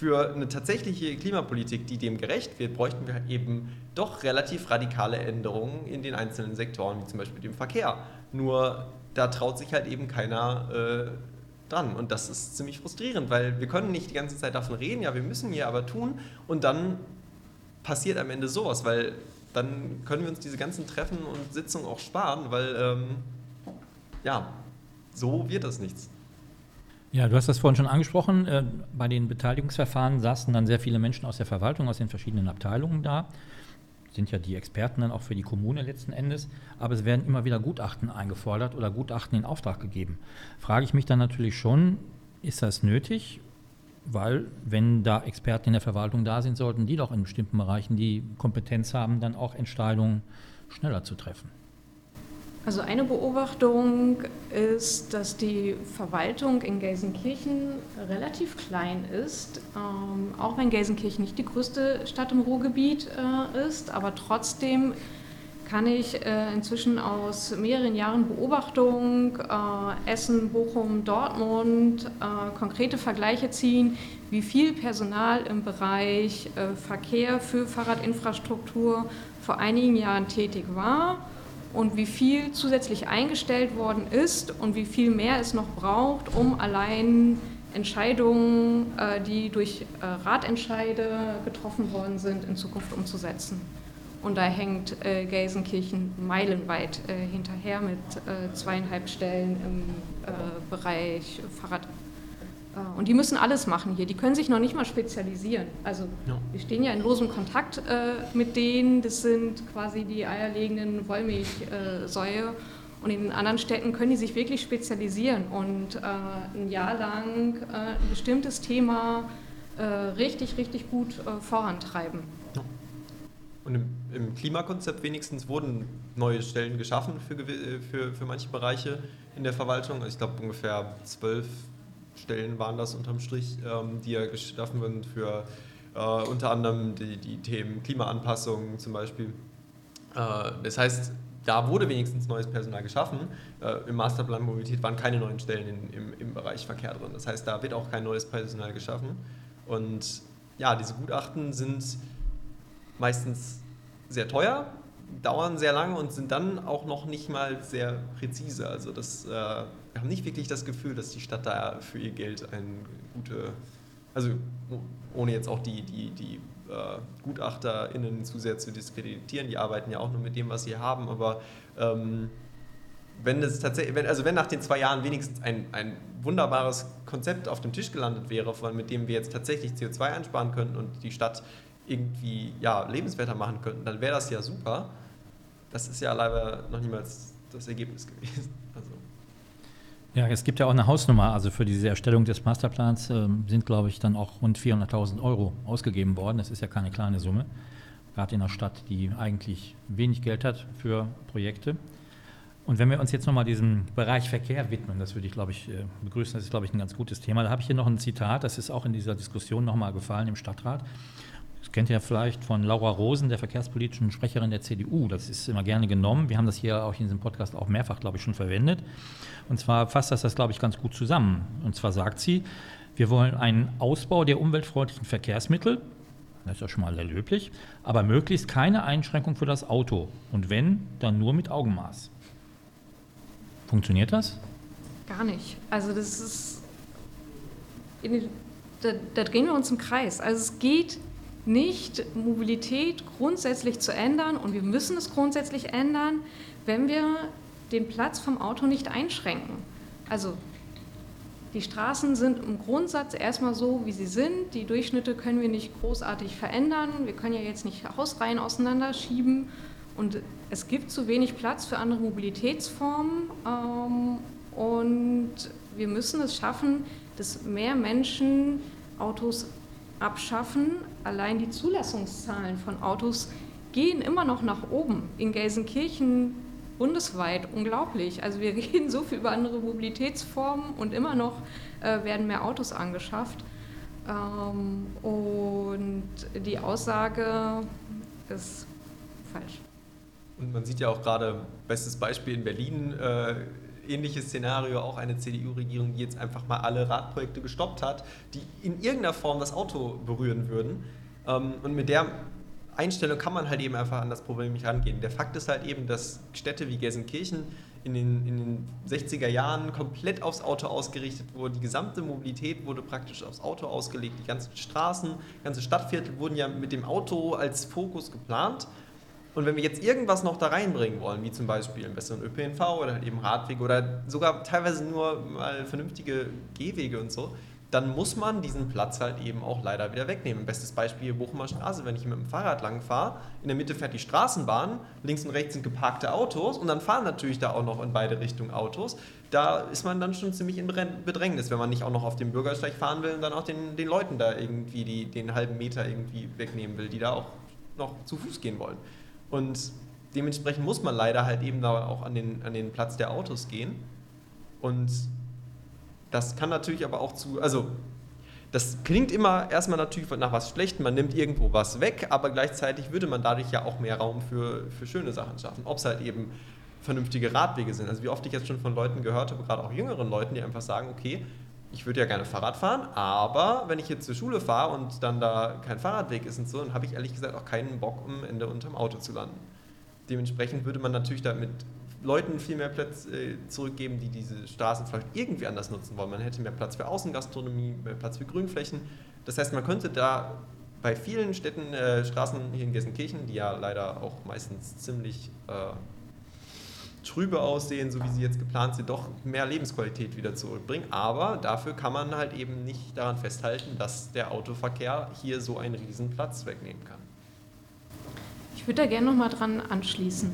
für eine tatsächliche Klimapolitik, die dem gerecht wird, bräuchten wir eben doch relativ radikale Änderungen in den einzelnen Sektoren, wie zum Beispiel dem Verkehr. Nur da traut sich halt eben keiner äh, dran. Und das ist ziemlich frustrierend, weil wir können nicht die ganze Zeit davon reden, ja, wir müssen hier aber tun. Und dann passiert am Ende sowas, weil dann können wir uns diese ganzen Treffen und Sitzungen auch sparen, weil ähm, ja, so wird das nichts. Ja, du hast das vorhin schon angesprochen. Äh, bei den Beteiligungsverfahren saßen dann sehr viele Menschen aus der Verwaltung, aus den verschiedenen Abteilungen da. Sind ja die Experten dann auch für die Kommune letzten Endes. Aber es werden immer wieder Gutachten eingefordert oder Gutachten in Auftrag gegeben. Frage ich mich dann natürlich schon, ist das nötig? Weil, wenn da Experten in der Verwaltung da sind, sollten die doch in bestimmten Bereichen die Kompetenz haben, dann auch Entscheidungen schneller zu treffen. Also eine Beobachtung ist, dass die Verwaltung in Gelsenkirchen relativ klein ist, ähm, auch wenn Gelsenkirchen nicht die größte Stadt im Ruhrgebiet äh, ist, aber trotzdem kann ich äh, inzwischen aus mehreren Jahren Beobachtung äh, Essen, Bochum, Dortmund äh, konkrete Vergleiche ziehen, wie viel Personal im Bereich äh, Verkehr für Fahrradinfrastruktur vor einigen Jahren tätig war und wie viel zusätzlich eingestellt worden ist und wie viel mehr es noch braucht, um allein Entscheidungen, äh, die durch äh, Ratentscheide getroffen worden sind, in Zukunft umzusetzen. Und da hängt äh, Gelsenkirchen meilenweit hinterher mit zweieinhalb Stellen im Bereich Fahrrad und die müssen alles machen hier. Die können sich noch nicht mal spezialisieren. Also ja. wir stehen ja in losem Kontakt äh, mit denen. Das sind quasi die eierlegenden Wollmilchsäue. Und in anderen Städten können die sich wirklich spezialisieren und äh, ein Jahr lang äh, ein bestimmtes Thema äh, richtig, richtig gut äh, vorantreiben. Ja. Und im, im, Klimakonzept wenigstens wurden neue Stellen geschaffen für, für, für manche Bereiche in der Verwaltung. Ich glaube ungefähr zwölf Stellen waren das unterm Strich, ähm, die ja geschaffen wurden für äh, unter anderem die, die, Themen Klimaanpassung zum Beispiel. Äh, das heißt, da wurde wenigstens neues Personal geschaffen. Äh, Im Masterplan Mobilität waren keine neuen Stellen in, im, im Bereich Verkehr drin. Das heißt, da wird auch kein neues Personal geschaffen. Und ja, diese Gutachten sind meistens sehr teuer, dauern sehr lange und sind dann auch noch nicht mal sehr präzise. Also das, äh, wir haben nicht wirklich das Gefühl, dass die Stadt da für ihr Geld eine gute, also ohne jetzt auch die, die, die äh, GutachterInnen zu sehr zu diskreditieren, die arbeiten ja auch nur mit dem, was sie haben, aber ähm, wenn es tatsächlich, wenn, also wenn nach den zwei Jahren wenigstens ein, ein wunderbares Konzept auf dem Tisch gelandet wäre, mit dem wir jetzt tatsächlich CO2 einsparen könnten und die Stadt irgendwie ja, lebenswerter machen könnten, dann wäre das ja super. Das ist ja leider noch niemals das Ergebnis [laughs] gewesen. Also. Ja, es gibt ja auch eine Hausnummer. Also für diese Erstellung des Masterplans äh, sind, glaube ich, dann auch rund 400.000 Euro ausgegeben worden. Das ist ja keine kleine Summe, gerade in einer Stadt, die eigentlich wenig Geld hat für Projekte. Und wenn wir uns jetzt nochmal diesem Bereich Verkehr widmen, das würde ich, glaube ich, äh, begrüßen, das ist, glaube ich, ein ganz gutes Thema. Da habe ich hier noch ein Zitat, das ist auch in dieser Diskussion nochmal gefallen im Stadtrat. Das kennt ihr vielleicht von Laura Rosen, der verkehrspolitischen Sprecherin der CDU. Das ist immer gerne genommen. Wir haben das hier auch in diesem Podcast auch mehrfach, glaube ich, schon verwendet. Und zwar fasst das das, glaube ich, ganz gut zusammen. Und zwar sagt sie, wir wollen einen Ausbau der umweltfreundlichen Verkehrsmittel, das ist ja schon mal sehr löblich, aber möglichst keine Einschränkung für das Auto. Und wenn, dann nur mit Augenmaß. Funktioniert das? Gar nicht. Also das ist, da, da drehen wir uns im Kreis. Also es geht nicht, Mobilität grundsätzlich zu ändern und wir müssen es grundsätzlich ändern, wenn wir den Platz vom Auto nicht einschränken. Also die Straßen sind im Grundsatz erstmal so, wie sie sind. Die Durchschnitte können wir nicht großartig verändern. Wir können ja jetzt nicht Hausreihen auseinanderschieben. Und es gibt zu wenig Platz für andere Mobilitätsformen. Ähm, und wir müssen es schaffen, dass mehr Menschen Autos abschaffen. Allein die Zulassungszahlen von Autos gehen immer noch nach oben. In Gelsenkirchen bundesweit unglaublich. Also wir [laughs] reden so viel über andere Mobilitätsformen und immer noch äh, werden mehr Autos angeschafft. Ähm, und die Aussage ist falsch. Und man sieht ja auch gerade, bestes Beispiel in Berlin, äh, ähnliches Szenario, auch eine CDU-Regierung, die jetzt einfach mal alle Radprojekte gestoppt hat, die in irgendeiner Form das Auto berühren würden. Ähm, und mit der Einstellung kann man halt eben einfach an das Problem nicht rangehen. Der Fakt ist halt eben, dass Städte wie Gelsenkirchen in den, in den 60er Jahren komplett aufs Auto ausgerichtet wurde. Die gesamte Mobilität wurde praktisch aufs Auto ausgelegt. Die ganzen Straßen, ganze Stadtviertel wurden ja mit dem Auto als Fokus geplant. Und wenn wir jetzt irgendwas noch da reinbringen wollen, wie zum Beispiel einen besseren ÖPNV oder halt eben Radwege oder sogar teilweise nur mal vernünftige Gehwege und so, dann muss man diesen Platz halt eben auch leider wieder wegnehmen. Bestes Beispiel Bochumer Straße, wenn ich mit dem Fahrrad lang fahre, in der Mitte fährt die Straßenbahn, links und rechts sind geparkte Autos und dann fahren natürlich da auch noch in beide Richtungen Autos. Da ist man dann schon ziemlich in Bedrängnis, wenn man nicht auch noch auf dem Bürgersteig fahren will und dann auch den, den Leuten da irgendwie die, den halben Meter irgendwie wegnehmen will, die da auch noch zu Fuß gehen wollen. Und dementsprechend muss man leider halt eben da auch an den, an den Platz der Autos gehen. Und das kann natürlich aber auch zu, also das klingt immer erstmal natürlich nach was Schlechtem, man nimmt irgendwo was weg, aber gleichzeitig würde man dadurch ja auch mehr Raum für, für schöne Sachen schaffen. Ob es halt eben vernünftige Radwege sind. Also wie oft ich jetzt schon von Leuten gehört habe, gerade auch jüngeren Leuten, die einfach sagen, okay, ich würde ja gerne Fahrrad fahren, aber wenn ich jetzt zur Schule fahre und dann da kein Fahrradweg ist und so, dann habe ich ehrlich gesagt auch keinen Bock, am Ende unterm Auto zu landen. Dementsprechend würde man natürlich damit Leuten viel mehr Platz äh, zurückgeben, die diese Straßen vielleicht irgendwie anders nutzen wollen. Man hätte mehr Platz für Außengastronomie, mehr Platz für Grünflächen. Das heißt, man könnte da bei vielen Städten, äh, Straßen hier in Gelsenkirchen, die ja leider auch meistens ziemlich äh, trübe aussehen, so wie sie jetzt geplant sind, doch mehr Lebensqualität wieder zurückbringen. Aber dafür kann man halt eben nicht daran festhalten, dass der Autoverkehr hier so einen riesen Platz wegnehmen kann. Ich würde da gerne noch mal dran anschließen.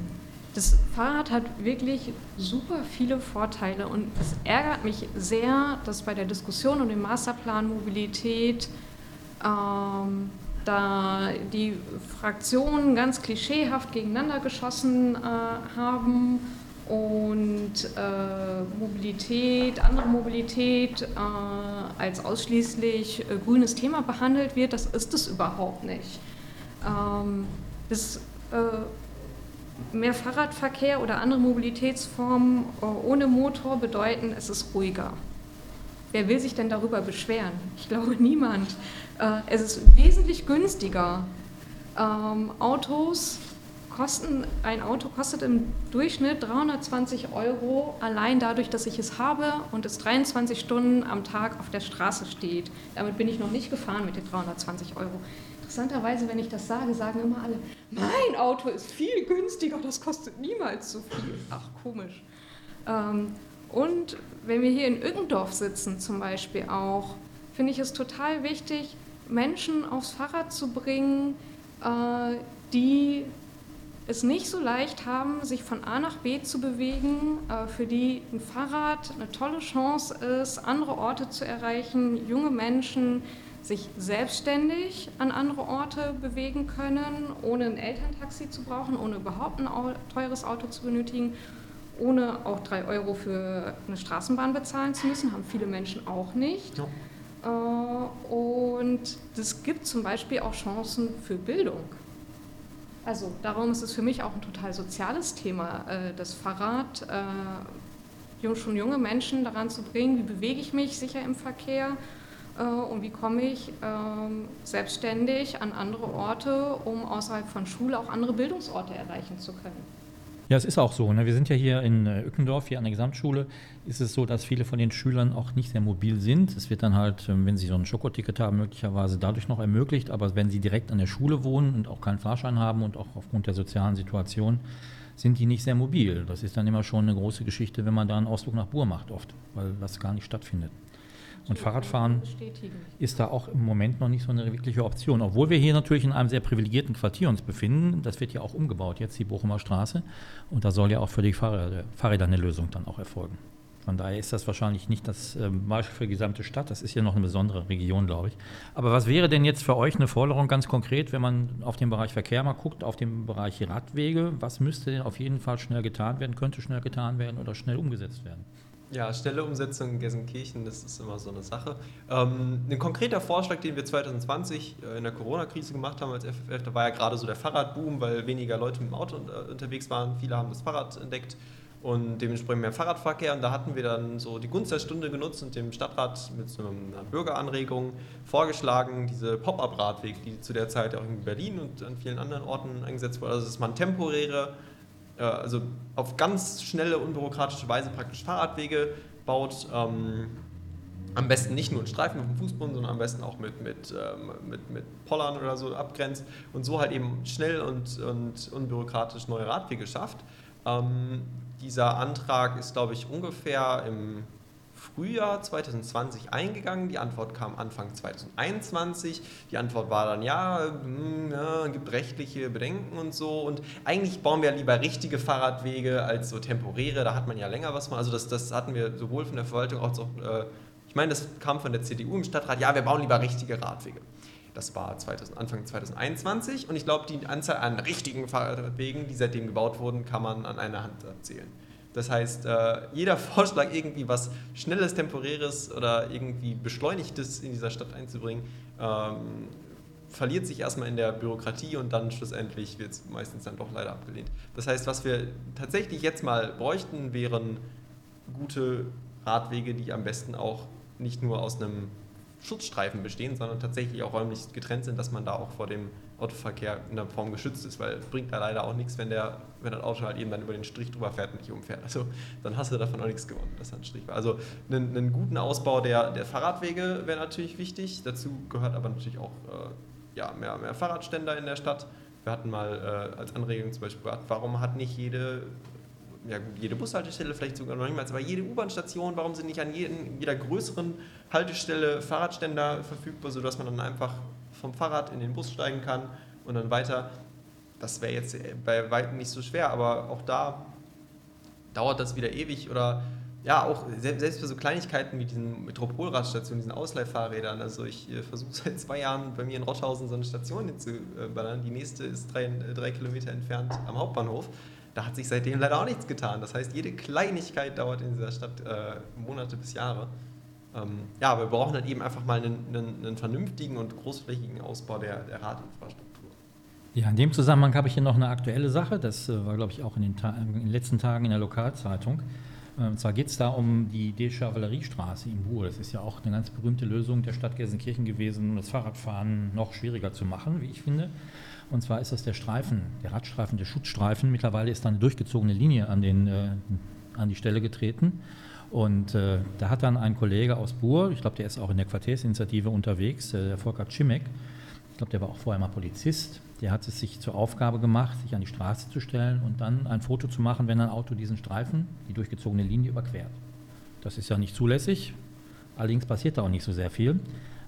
Das Fahrrad hat wirklich super viele Vorteile und es ärgert mich sehr, dass bei der Diskussion um den Masterplan Mobilität ähm, da die Fraktionen ganz klischeehaft gegeneinander geschossen äh, haben und äh, Mobilität, andere Mobilität äh, als ausschließlich äh, grünes Thema behandelt wird, das ist es überhaupt nicht. Ähm, das, äh, mehr Fahrradverkehr oder andere Mobilitätsformen äh, ohne Motor bedeuten, es ist ruhiger. Wer will sich denn darüber beschweren? Ich glaube niemand. Äh, es ist wesentlich günstiger. Ähm, Autos kosten, ein Auto kostet im Durchschnitt 320 Euro, allein dadurch, dass ich es habe und es 23 Stunden am Tag auf der Straße steht. Damit bin ich noch nicht gefahren mit den 320 Euro. Interessanterweise, wenn ich das sage, sagen immer alle, mein Auto ist viel günstiger, das kostet niemals so viel. Ach, komisch. Ähm, und wenn wir hier in Ückendorf sitzen zum Beispiel auch, finde ich es total wichtig, Menschen aufs Fahrrad zu bringen, äh, die es nicht so leicht haben, sich von A nach B zu bewegen, äh, für die ein Fahrrad eine tolle Chance ist, andere Orte zu erreichen, junge Menschen sich selbstständig an andere Orte bewegen können, ohne ein Elterntaxi zu brauchen, ohne überhaupt ein teures Auto zu benötigen, ohne auch drei Euro für eine Straßenbahn bezahlen zu müssen, haben viele Menschen auch nicht. Ja. Äh, und es gibt zum Beispiel auch Chancen für Bildung. Also darum ist es für mich auch ein total soziales Thema, äh, das Fahrrad, äh, schon junge Menschen daran zu bringen, wie bewege ich mich sicher im Verkehr und wie komme ich ähm, selbstständig an andere Orte, um außerhalb von Schule auch andere Bildungsorte erreichen zu können. Ja, es ist auch so. Ne? Wir sind ja hier in äh, Ückendorf, hier an der Gesamtschule. Ist es so, dass viele von den Schülern auch nicht sehr mobil sind. Es wird dann halt, ähm, wenn sie so ein Schokoticket haben, möglicherweise dadurch noch ermöglicht. Aber wenn sie direkt an der Schule wohnen und auch keinen Fahrschein haben und auch aufgrund der sozialen Situation, sind die nicht sehr mobil. Das ist dann immer schon eine große Geschichte, wenn man da einen Ausflug nach Bur macht, oft, weil das gar nicht stattfindet. Und Fahrradfahren ist da auch im Moment noch nicht so eine wirkliche Option. Obwohl wir hier natürlich in einem sehr privilegierten Quartier uns befinden. Das wird ja auch umgebaut, jetzt die Bochumer Straße. Und da soll ja auch für die Fahrräder, Fahrräder eine Lösung dann auch erfolgen. Von daher ist das wahrscheinlich nicht das äh, Beispiel für die gesamte Stadt. Das ist ja noch eine besondere Region, glaube ich. Aber was wäre denn jetzt für euch eine Forderung ganz konkret, wenn man auf den Bereich Verkehr mal guckt, auf den Bereich Radwege? Was müsste denn auf jeden Fall schnell getan werden, könnte schnell getan werden oder schnell umgesetzt werden? Ja, schnelle Umsetzung in Gelsenkirchen, das ist immer so eine Sache. Ähm, ein konkreter Vorschlag, den wir 2020 äh, in der Corona-Krise gemacht haben als FFF, da war ja gerade so der Fahrradboom, weil weniger Leute mit dem Auto äh, unterwegs waren. Viele haben das Fahrrad entdeckt und dementsprechend mehr Fahrradverkehr. Und da hatten wir dann so die Gunst der Stunde genutzt und dem Stadtrat mit so einer Bürgeranregung vorgeschlagen, diese Pop-up-Radweg, die zu der Zeit auch in Berlin und an vielen anderen Orten eingesetzt wurde. Also, dass man temporäre äh, also auf ganz schnelle, unbürokratische Weise praktisch Fahrradwege baut. Ähm, am besten nicht nur einen Streifen auf dem Fußboden, sondern am besten auch mit, mit, ähm, mit, mit Pollern oder so abgrenzt und so halt eben schnell und, und unbürokratisch neue Radwege schafft. Ähm, dieser Antrag ist, glaube ich, ungefähr im Frühjahr 2020 eingegangen. Die Antwort kam Anfang 2021. Die Antwort war dann, ja, hm, ja, gibt rechtliche Bedenken und so. Und eigentlich bauen wir lieber richtige Fahrradwege als so temporäre. Da hat man ja länger was mal. Also das, das hatten wir sowohl von der Verwaltung als auch, äh, ich meine, das kam von der CDU im Stadtrat, ja, wir bauen lieber richtige Radwege. Das war 2000, Anfang 2021 und ich glaube, die Anzahl an richtigen Fahrradwegen, die seitdem gebaut wurden, kann man an einer Hand erzählen. Das heißt, äh, jeder [laughs] Vorschlag, irgendwie was Schnelles, Temporäres oder irgendwie Beschleunigtes in dieser Stadt einzubringen, ähm, verliert sich erstmal in der Bürokratie und dann schlussendlich wird es meistens dann doch leider abgelehnt. Das heißt, was wir tatsächlich jetzt mal bräuchten, wären gute Radwege, die am besten auch nicht nur aus einem Schutzstreifen bestehen, sondern tatsächlich auch räumlich getrennt sind, dass man da auch vor dem Autoverkehr in der Form geschützt ist, weil es bringt da leider auch nichts, wenn, der, wenn das Auto halt eben dann über den Strich drüber fährt und nicht umfährt. Also dann hast du davon auch nichts gewonnen, dass ein Strich war. Also einen, einen, guten Ausbau der, der Fahrradwege wäre natürlich wichtig. Dazu gehört aber natürlich auch äh, ja, mehr, mehr Fahrradständer in der Stadt. Wir hatten mal äh, als Anregung zum Beispiel, warum hat nicht jede ja, jede Bushaltestelle, vielleicht sogar noch niemals, aber jede U-Bahn-Station, warum sind nicht an jeden, jeder größeren Haltestelle Fahrradständer verfügbar, sodass man dann einfach vom Fahrrad in den Bus steigen kann und dann weiter. Das wäre jetzt bei weitem nicht so schwer, aber auch da dauert das wieder ewig oder ja, auch selbst für so Kleinigkeiten wie diesen Metropolradstationen, diesen Ausleihfahrrädern. Also ich äh, versuche [laughs] seit zwei Jahren bei mir in Rothausen so eine Station hinzuballern. Die nächste ist drei, drei Kilometer entfernt am Hauptbahnhof. Da hat sich seitdem leider auch nichts getan. Das heißt, jede Kleinigkeit dauert in dieser Stadt äh, Monate bis Jahre. Ähm, ja, aber wir brauchen halt eben einfach mal einen, einen, einen vernünftigen und großflächigen Ausbau der, der Radinfrastruktur. Ja, in dem Zusammenhang habe ich hier noch eine aktuelle Sache. Das äh, war, glaube ich, auch in den, in den, letzten Tagen in der Lokalzeitung. Und zwar geht es da um die Deschavalerie-Straße in Buhr. Das ist ja auch eine ganz berühmte Lösung der Stadt Gelsenkirchen gewesen, um das Fahrradfahren noch schwieriger zu machen, wie ich finde. Und zwar ist das der Streifen, der Radstreifen, der Schutzstreifen. Mittlerweile ist da eine durchgezogene Linie an, den, äh, an die Stelle getreten. Und äh, da hat dann ein Kollege aus Buhr, ich glaube, der ist auch in der Quartiersinitiative unterwegs, äh, der Volker Cimek, ich glaube, der war auch vorher mal Polizist, der hat es sich zur Aufgabe gemacht, sich an die Straße zu stellen und dann ein Foto zu machen, wenn ein Auto diesen Streifen, die durchgezogene Linie, überquert. Das ist ja nicht zulässig, allerdings passiert da auch nicht so sehr viel.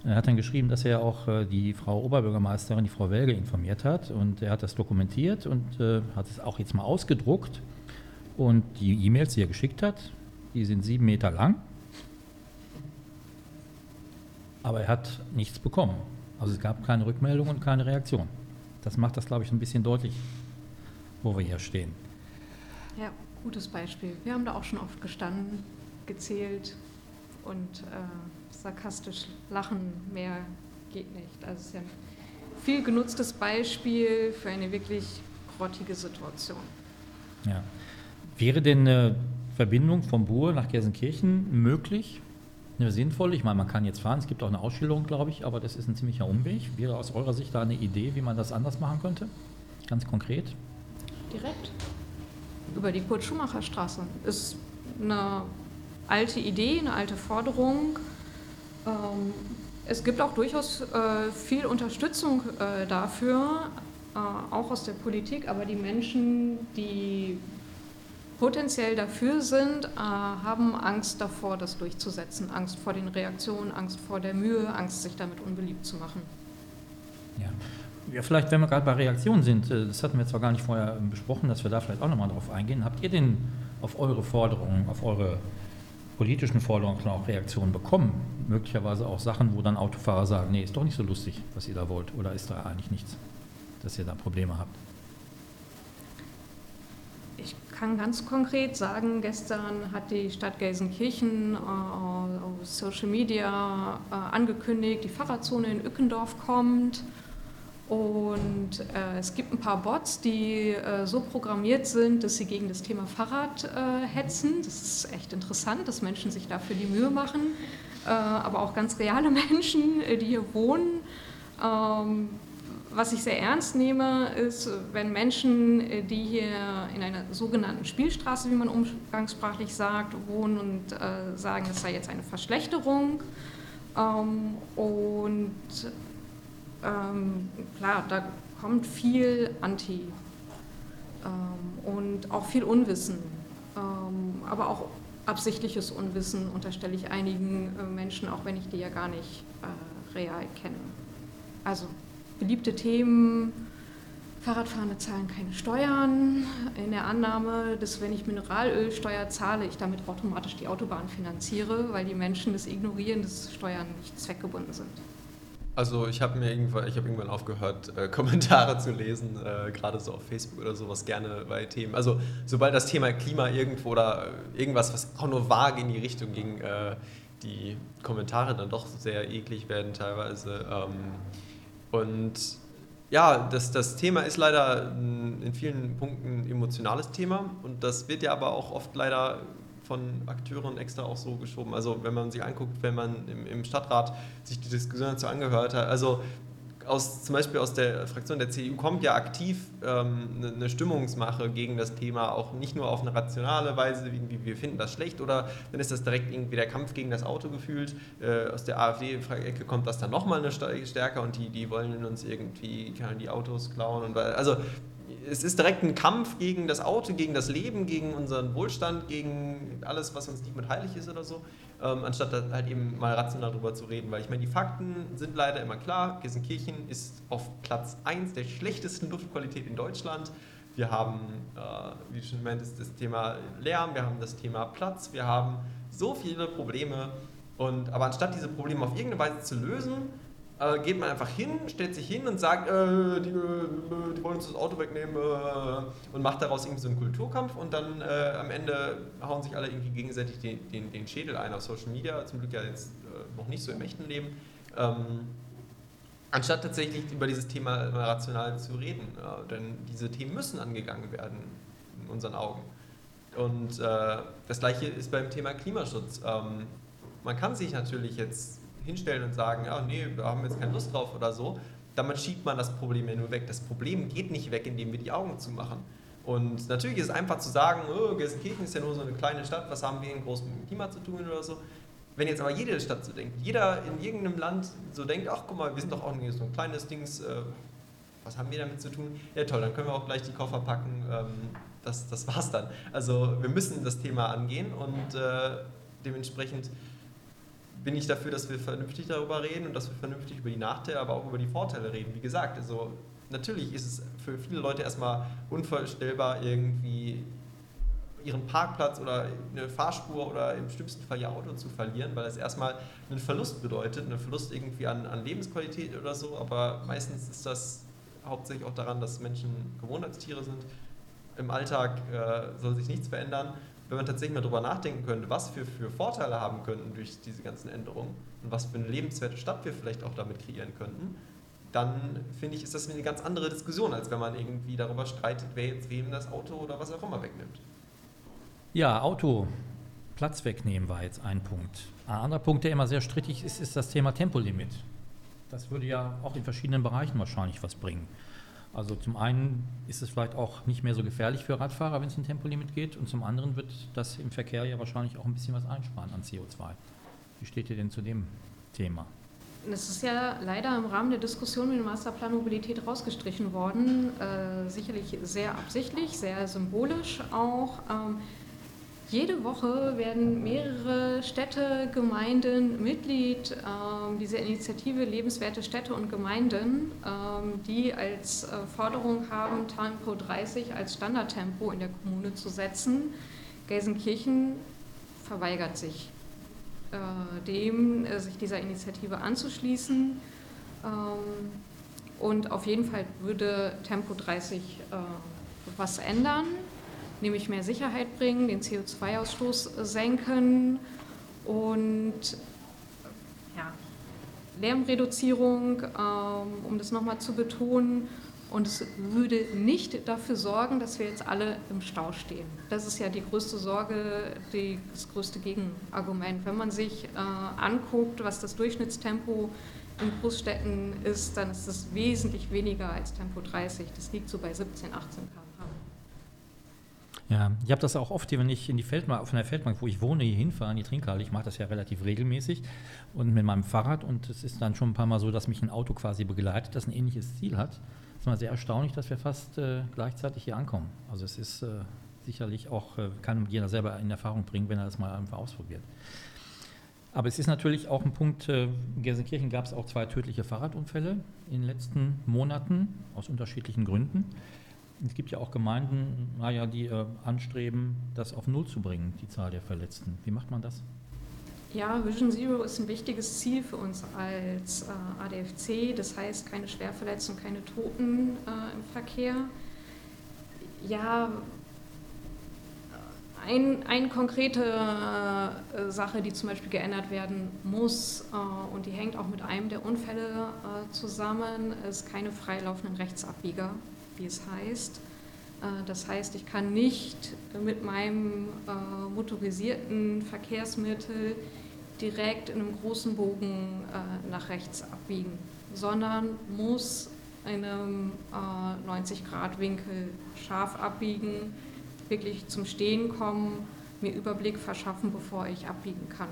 Er hat dann geschrieben, dass er auch äh, die Frau Oberbürgermeisterin, die Frau Welge, informiert hat und er hat das dokumentiert und äh, hat es auch jetzt mal ausgedruckt und die E-Mails, die er geschickt hat, die sind sieben Meter lang. Aber er hat nichts bekommen. Also es gab keine Rückmeldung und keine Reaktion. Das macht das, glaube ich, ein bisschen deutlich, wo wir hier stehen. Ja, gutes Beispiel. Wir haben da auch schon oft gestanden, gezählt und äh, sarkastisch lachen. Mehr geht nicht. Also es ist ja ein viel genutztes Beispiel für eine wirklich grottige Situation. Ja. Wäre denn eine Verbindung von Buhr nach Gelsenkirchen möglich? Eine sinnvolle? Ich meine, man kann jetzt fahren, es gibt auch eine Ausstellung, glaube ich, aber das ist ein ziemlicher Umweg. Wäre aus eurer Sicht da eine Idee, wie man das anders machen könnte? Ganz konkret? Direkt? über die Kurt-Schumacher-Straße. Ist eine alte Idee, eine alte Forderung. Ähm, es gibt auch durchaus äh, viel Unterstützung äh, dafür, äh, auch aus der Politik, aber die Menschen, die potenziell dafür sind, äh, haben Angst davor, das durchzusetzen. Angst vor den Reaktionen, Angst vor der Mühe, Angst, sich damit unbeliebt zu machen. Ja. Ja, vielleicht, wenn wir gerade bei Reaktionen sind, äh, das hatten wir zwar gar nicht vorher ähm, besprochen, dass wir da vielleicht auch nochmal drauf eingehen. Habt ihr denn auf eure Forderungen, auf eure politischen Forderungen auch Reaktionen bekommen? Möglicherweise auch Sachen, wo dann Autofahrer sagen, nee, ist doch nicht so lustig, was ihr da wollt, oder ist da eigentlich nichts, dass ihr da Probleme habt? Ich kann ganz konkret sagen, gestern hat die Stadt Gelsenkirchen äh, auf Social Media äh, angekündigt, die Fahrradzone in Ückendorf kommt. Und äh, es gibt ein paar Bots, die äh, so programmiert sind, dass sie gegen das Thema Fahrrad äh, hetzen. Das ist echt interessant, dass Menschen sich dafür die Mühe machen. Äh, aber auch ganz reale [laughs] Menschen, die hier wohnen. Ähm, was ich sehr ernst nehme, ist, wenn Menschen, äh, die hier in einer sogenannten Spielstraße, wie man umgangssprachlich sagt, wohnen und äh, sagen, es sei jetzt eine Verschlechterung. Ähm, und ähm, klar, da kommt viel Anti ähm, und auch viel Unwissen, ähm, aber auch absichtliches Unwissen unterstelle ich einigen äh, Menschen, auch wenn ich die ja gar nicht äh, real kenne. Also beliebte Themen. Fahrradfahrende zahlen keine Steuern, in der Annahme, dass wenn ich Mineralölsteuer zahle, ich damit automatisch die Autobahn finanziere, weil die Menschen das ignorieren, dass Steuern nicht zweckgebunden sind. Also ich habe mir irgendwann, ich habe irgendwann aufgehört, äh, [laughs] Kommentare zu lesen, äh, gerade so auf Facebook oder sowas gerne bei Themen. Also sobald das Thema Klima irgendwo oder irgendwas, was auch nur vage in die Richtung ging, äh, die Kommentare dann doch sehr eklig werden teilweise. Ähm, und ja, das, das Thema ist leider in vielen Punkten ein emotionales Thema und das wird ja aber auch oft leider von Akteuren extra auch so geschoben. Also wenn man sich anguckt, wenn man im, im Stadtrat sich die Diskussion dazu angehört hat, also aus, zum Beispiel aus der Fraktion der CDU kommt ja aktiv ähm, eine, eine Stimmungsmache gegen das Thema, auch nicht nur auf eine rationale Weise, irgendwie wir finden das schlecht, oder dann ist das direkt irgendwie der Kampf gegen das Auto gefühlt. Äh, aus der AfD-Ecke kommt das dann nochmal eine stärker und die, die wollen uns irgendwie die Autos klauen. Und, also es ist direkt ein Kampf gegen das Auto, gegen das Leben, gegen unseren Wohlstand, gegen alles, was uns nicht mit heilig ist oder so, ähm, anstatt halt eben mal rational darüber zu reden. Weil ich meine, die Fakten sind leider immer klar. Gelsenkirchen ist auf Platz 1 der schlechtesten Luftqualität in Deutschland. Wir haben, äh, wie du schon meintest, das Thema Lärm, wir haben das Thema Platz, wir haben so viele Probleme. Und, aber anstatt diese Probleme auf irgendeine Weise zu lösen, äh, geht man einfach hin, stellt sich hin und sagt, äh, die, äh, die, wollen uns das Auto wegnehmen äh, und macht daraus irgendwie so einen Kulturkampf und dann äh, am Ende hauen sich alle irgendwie gegenseitig den, den, den, Schädel ein auf Social Media, zum Glück ja jetzt äh, noch nicht so im echten Leben. Ähm, anstatt tatsächlich über dieses Thema rational zu reden, denn diese Themen müssen angegangen werden in unseren Augen. Und das gleiche ist beim Thema Klimaschutz. Ähm, man kann sich natürlich jetzt hinstellen und sagen, ja, nee, wir haben jetzt keine Lust drauf oder so, damit schiebt man das Problem ja nur weg. Das Problem geht nicht weg, indem wir die Augen zumachen. Und natürlich ist es einfach zu sagen, oh, Gelsenkirchen ist ja nur so eine kleine Stadt, was haben wir in großem Klima zu tun oder so. Wenn jetzt aber jede Stadt so denkt, jeder in irgendeinem Land so denkt, ach guck mal, wir sind doch auch nur so ein kleines Dings, äh, was haben wir damit zu tun? Ja toll, dann können wir auch gleich die Koffer packen, ähm, das, das war's dann. Also wir müssen das Thema angehen und äh, dementsprechend bin ich dafür, dass wir vernünftig darüber reden und dass wir vernünftig über die Nachteile, aber auch über die Vorteile reden. Wie gesagt, also natürlich ist es für viele Leute erstmal unvorstellbar, irgendwie ihren Parkplatz oder eine Fahrspur oder im schlimmsten Fall ihr Auto zu verlieren, weil das erstmal einen Verlust bedeutet, einen Verlust irgendwie an, an Lebensqualität oder so, aber meistens ist das hauptsächlich auch daran, dass Menschen Gewohnheitstiere sind. Im Alltag äh, soll sich nichts verändern wenn man tatsächlich mal darüber nachdenken könnte, was wir für Vorteile haben könnten durch diese ganzen Änderungen und was für eine lebenswerte Stadt wir vielleicht auch damit kreieren könnten, dann finde ich, ist das eine ganz andere Diskussion, als wenn man irgendwie darüber streitet, wer jetzt wem das Auto oder was auch immer wegnimmt. Ja, Auto, Platz wegnehmen war jetzt ein Punkt. Ein anderer Punkt, der immer sehr strittig ist, ist das Thema Tempolimit. Das würde ja auch in verschiedenen Bereichen wahrscheinlich was bringen. Also zum einen ist es vielleicht auch nicht mehr so gefährlich für Radfahrer, wenn es ein Tempolimit geht, und zum anderen wird das im Verkehr ja wahrscheinlich auch ein bisschen was einsparen an CO2. Wie steht ihr denn zu dem Thema? Das ist ja leider im Rahmen der Diskussion mit dem Masterplan Mobilität rausgestrichen worden. Äh, sicherlich sehr absichtlich, sehr symbolisch auch. Ähm, jede Woche werden mehrere Städte, Gemeinden Mitglied ähm, dieser Initiative Lebenswerte Städte und Gemeinden, ähm, die als äh, Forderung haben, Tempo 30 als Standardtempo in der Kommune zu setzen. Gelsenkirchen verweigert sich äh, dem, äh, sich dieser Initiative anzuschließen. Ähm, und auf jeden Fall würde Tempo 30 äh, was ändern nämlich mehr Sicherheit bringen, den CO2-Ausstoß senken und ja, Lärmreduzierung, ähm, um das nochmal zu betonen. Und es würde nicht dafür sorgen, dass wir jetzt alle im Stau stehen. Das ist ja die größte Sorge, die, das größte Gegenargument. Wenn man sich äh, anguckt, was das Durchschnittstempo in Großstädten ist, dann ist es wesentlich weniger als Tempo 30. Das liegt so bei 17, 18 km. Ja, ich habe das auch oft, wenn ich in die Feldmark, auf einer Feldbank, wo ich wohne, hier hinfahre, in die Trinkhalle. Ich mache das ja relativ regelmäßig und mit meinem Fahrrad. Und es ist dann schon ein paar Mal so, dass mich ein Auto quasi begleitet, das ein ähnliches Ziel hat. Es ist mal sehr erstaunlich, dass wir fast äh, gleichzeitig hier ankommen. Also es ist äh, sicherlich auch, äh, kann jeder selber in Erfahrung bringen, wenn er das mal einfach ausprobiert. Aber es ist natürlich auch ein Punkt, äh, in Gelsenkirchen gab es auch zwei tödliche Fahrradunfälle in den letzten Monaten aus unterschiedlichen Gründen. Es gibt ja auch Gemeinden, naja, die äh, anstreben, das auf Null zu bringen, die Zahl der Verletzten. Wie macht man das? Ja, Vision Zero ist ein wichtiges Ziel für uns als äh, ADFC. Das heißt, keine Schwerverletzungen, keine Toten äh, im Verkehr. Ja, eine ein konkrete äh, Sache, die zum Beispiel geändert werden muss, äh, und die hängt auch mit einem der Unfälle äh, zusammen, ist keine freilaufenden Rechtsabbieger wie es heißt. Äh, das heißt, ich kann nicht mit meinem äh, motorisierten Verkehrsmittel direkt in einem großen Bogen äh, nach rechts abbiegen, sondern muss in einem 90-Grad-Winkel scharf abbiegen, wirklich zum Stehen kommen, mir Überblick verschaffen, bevor ich abbiegen kann.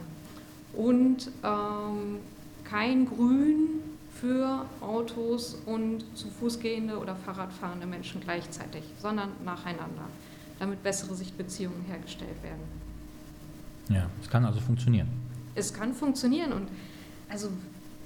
Und ähm, kein Grün für Autos und zu Fuß gehende oder Fahrradfahrende Menschen gleichzeitig, sondern nacheinander, damit bessere Sichtbeziehungen hergestellt werden. Ja, es kann also funktionieren. Es kann funktionieren und also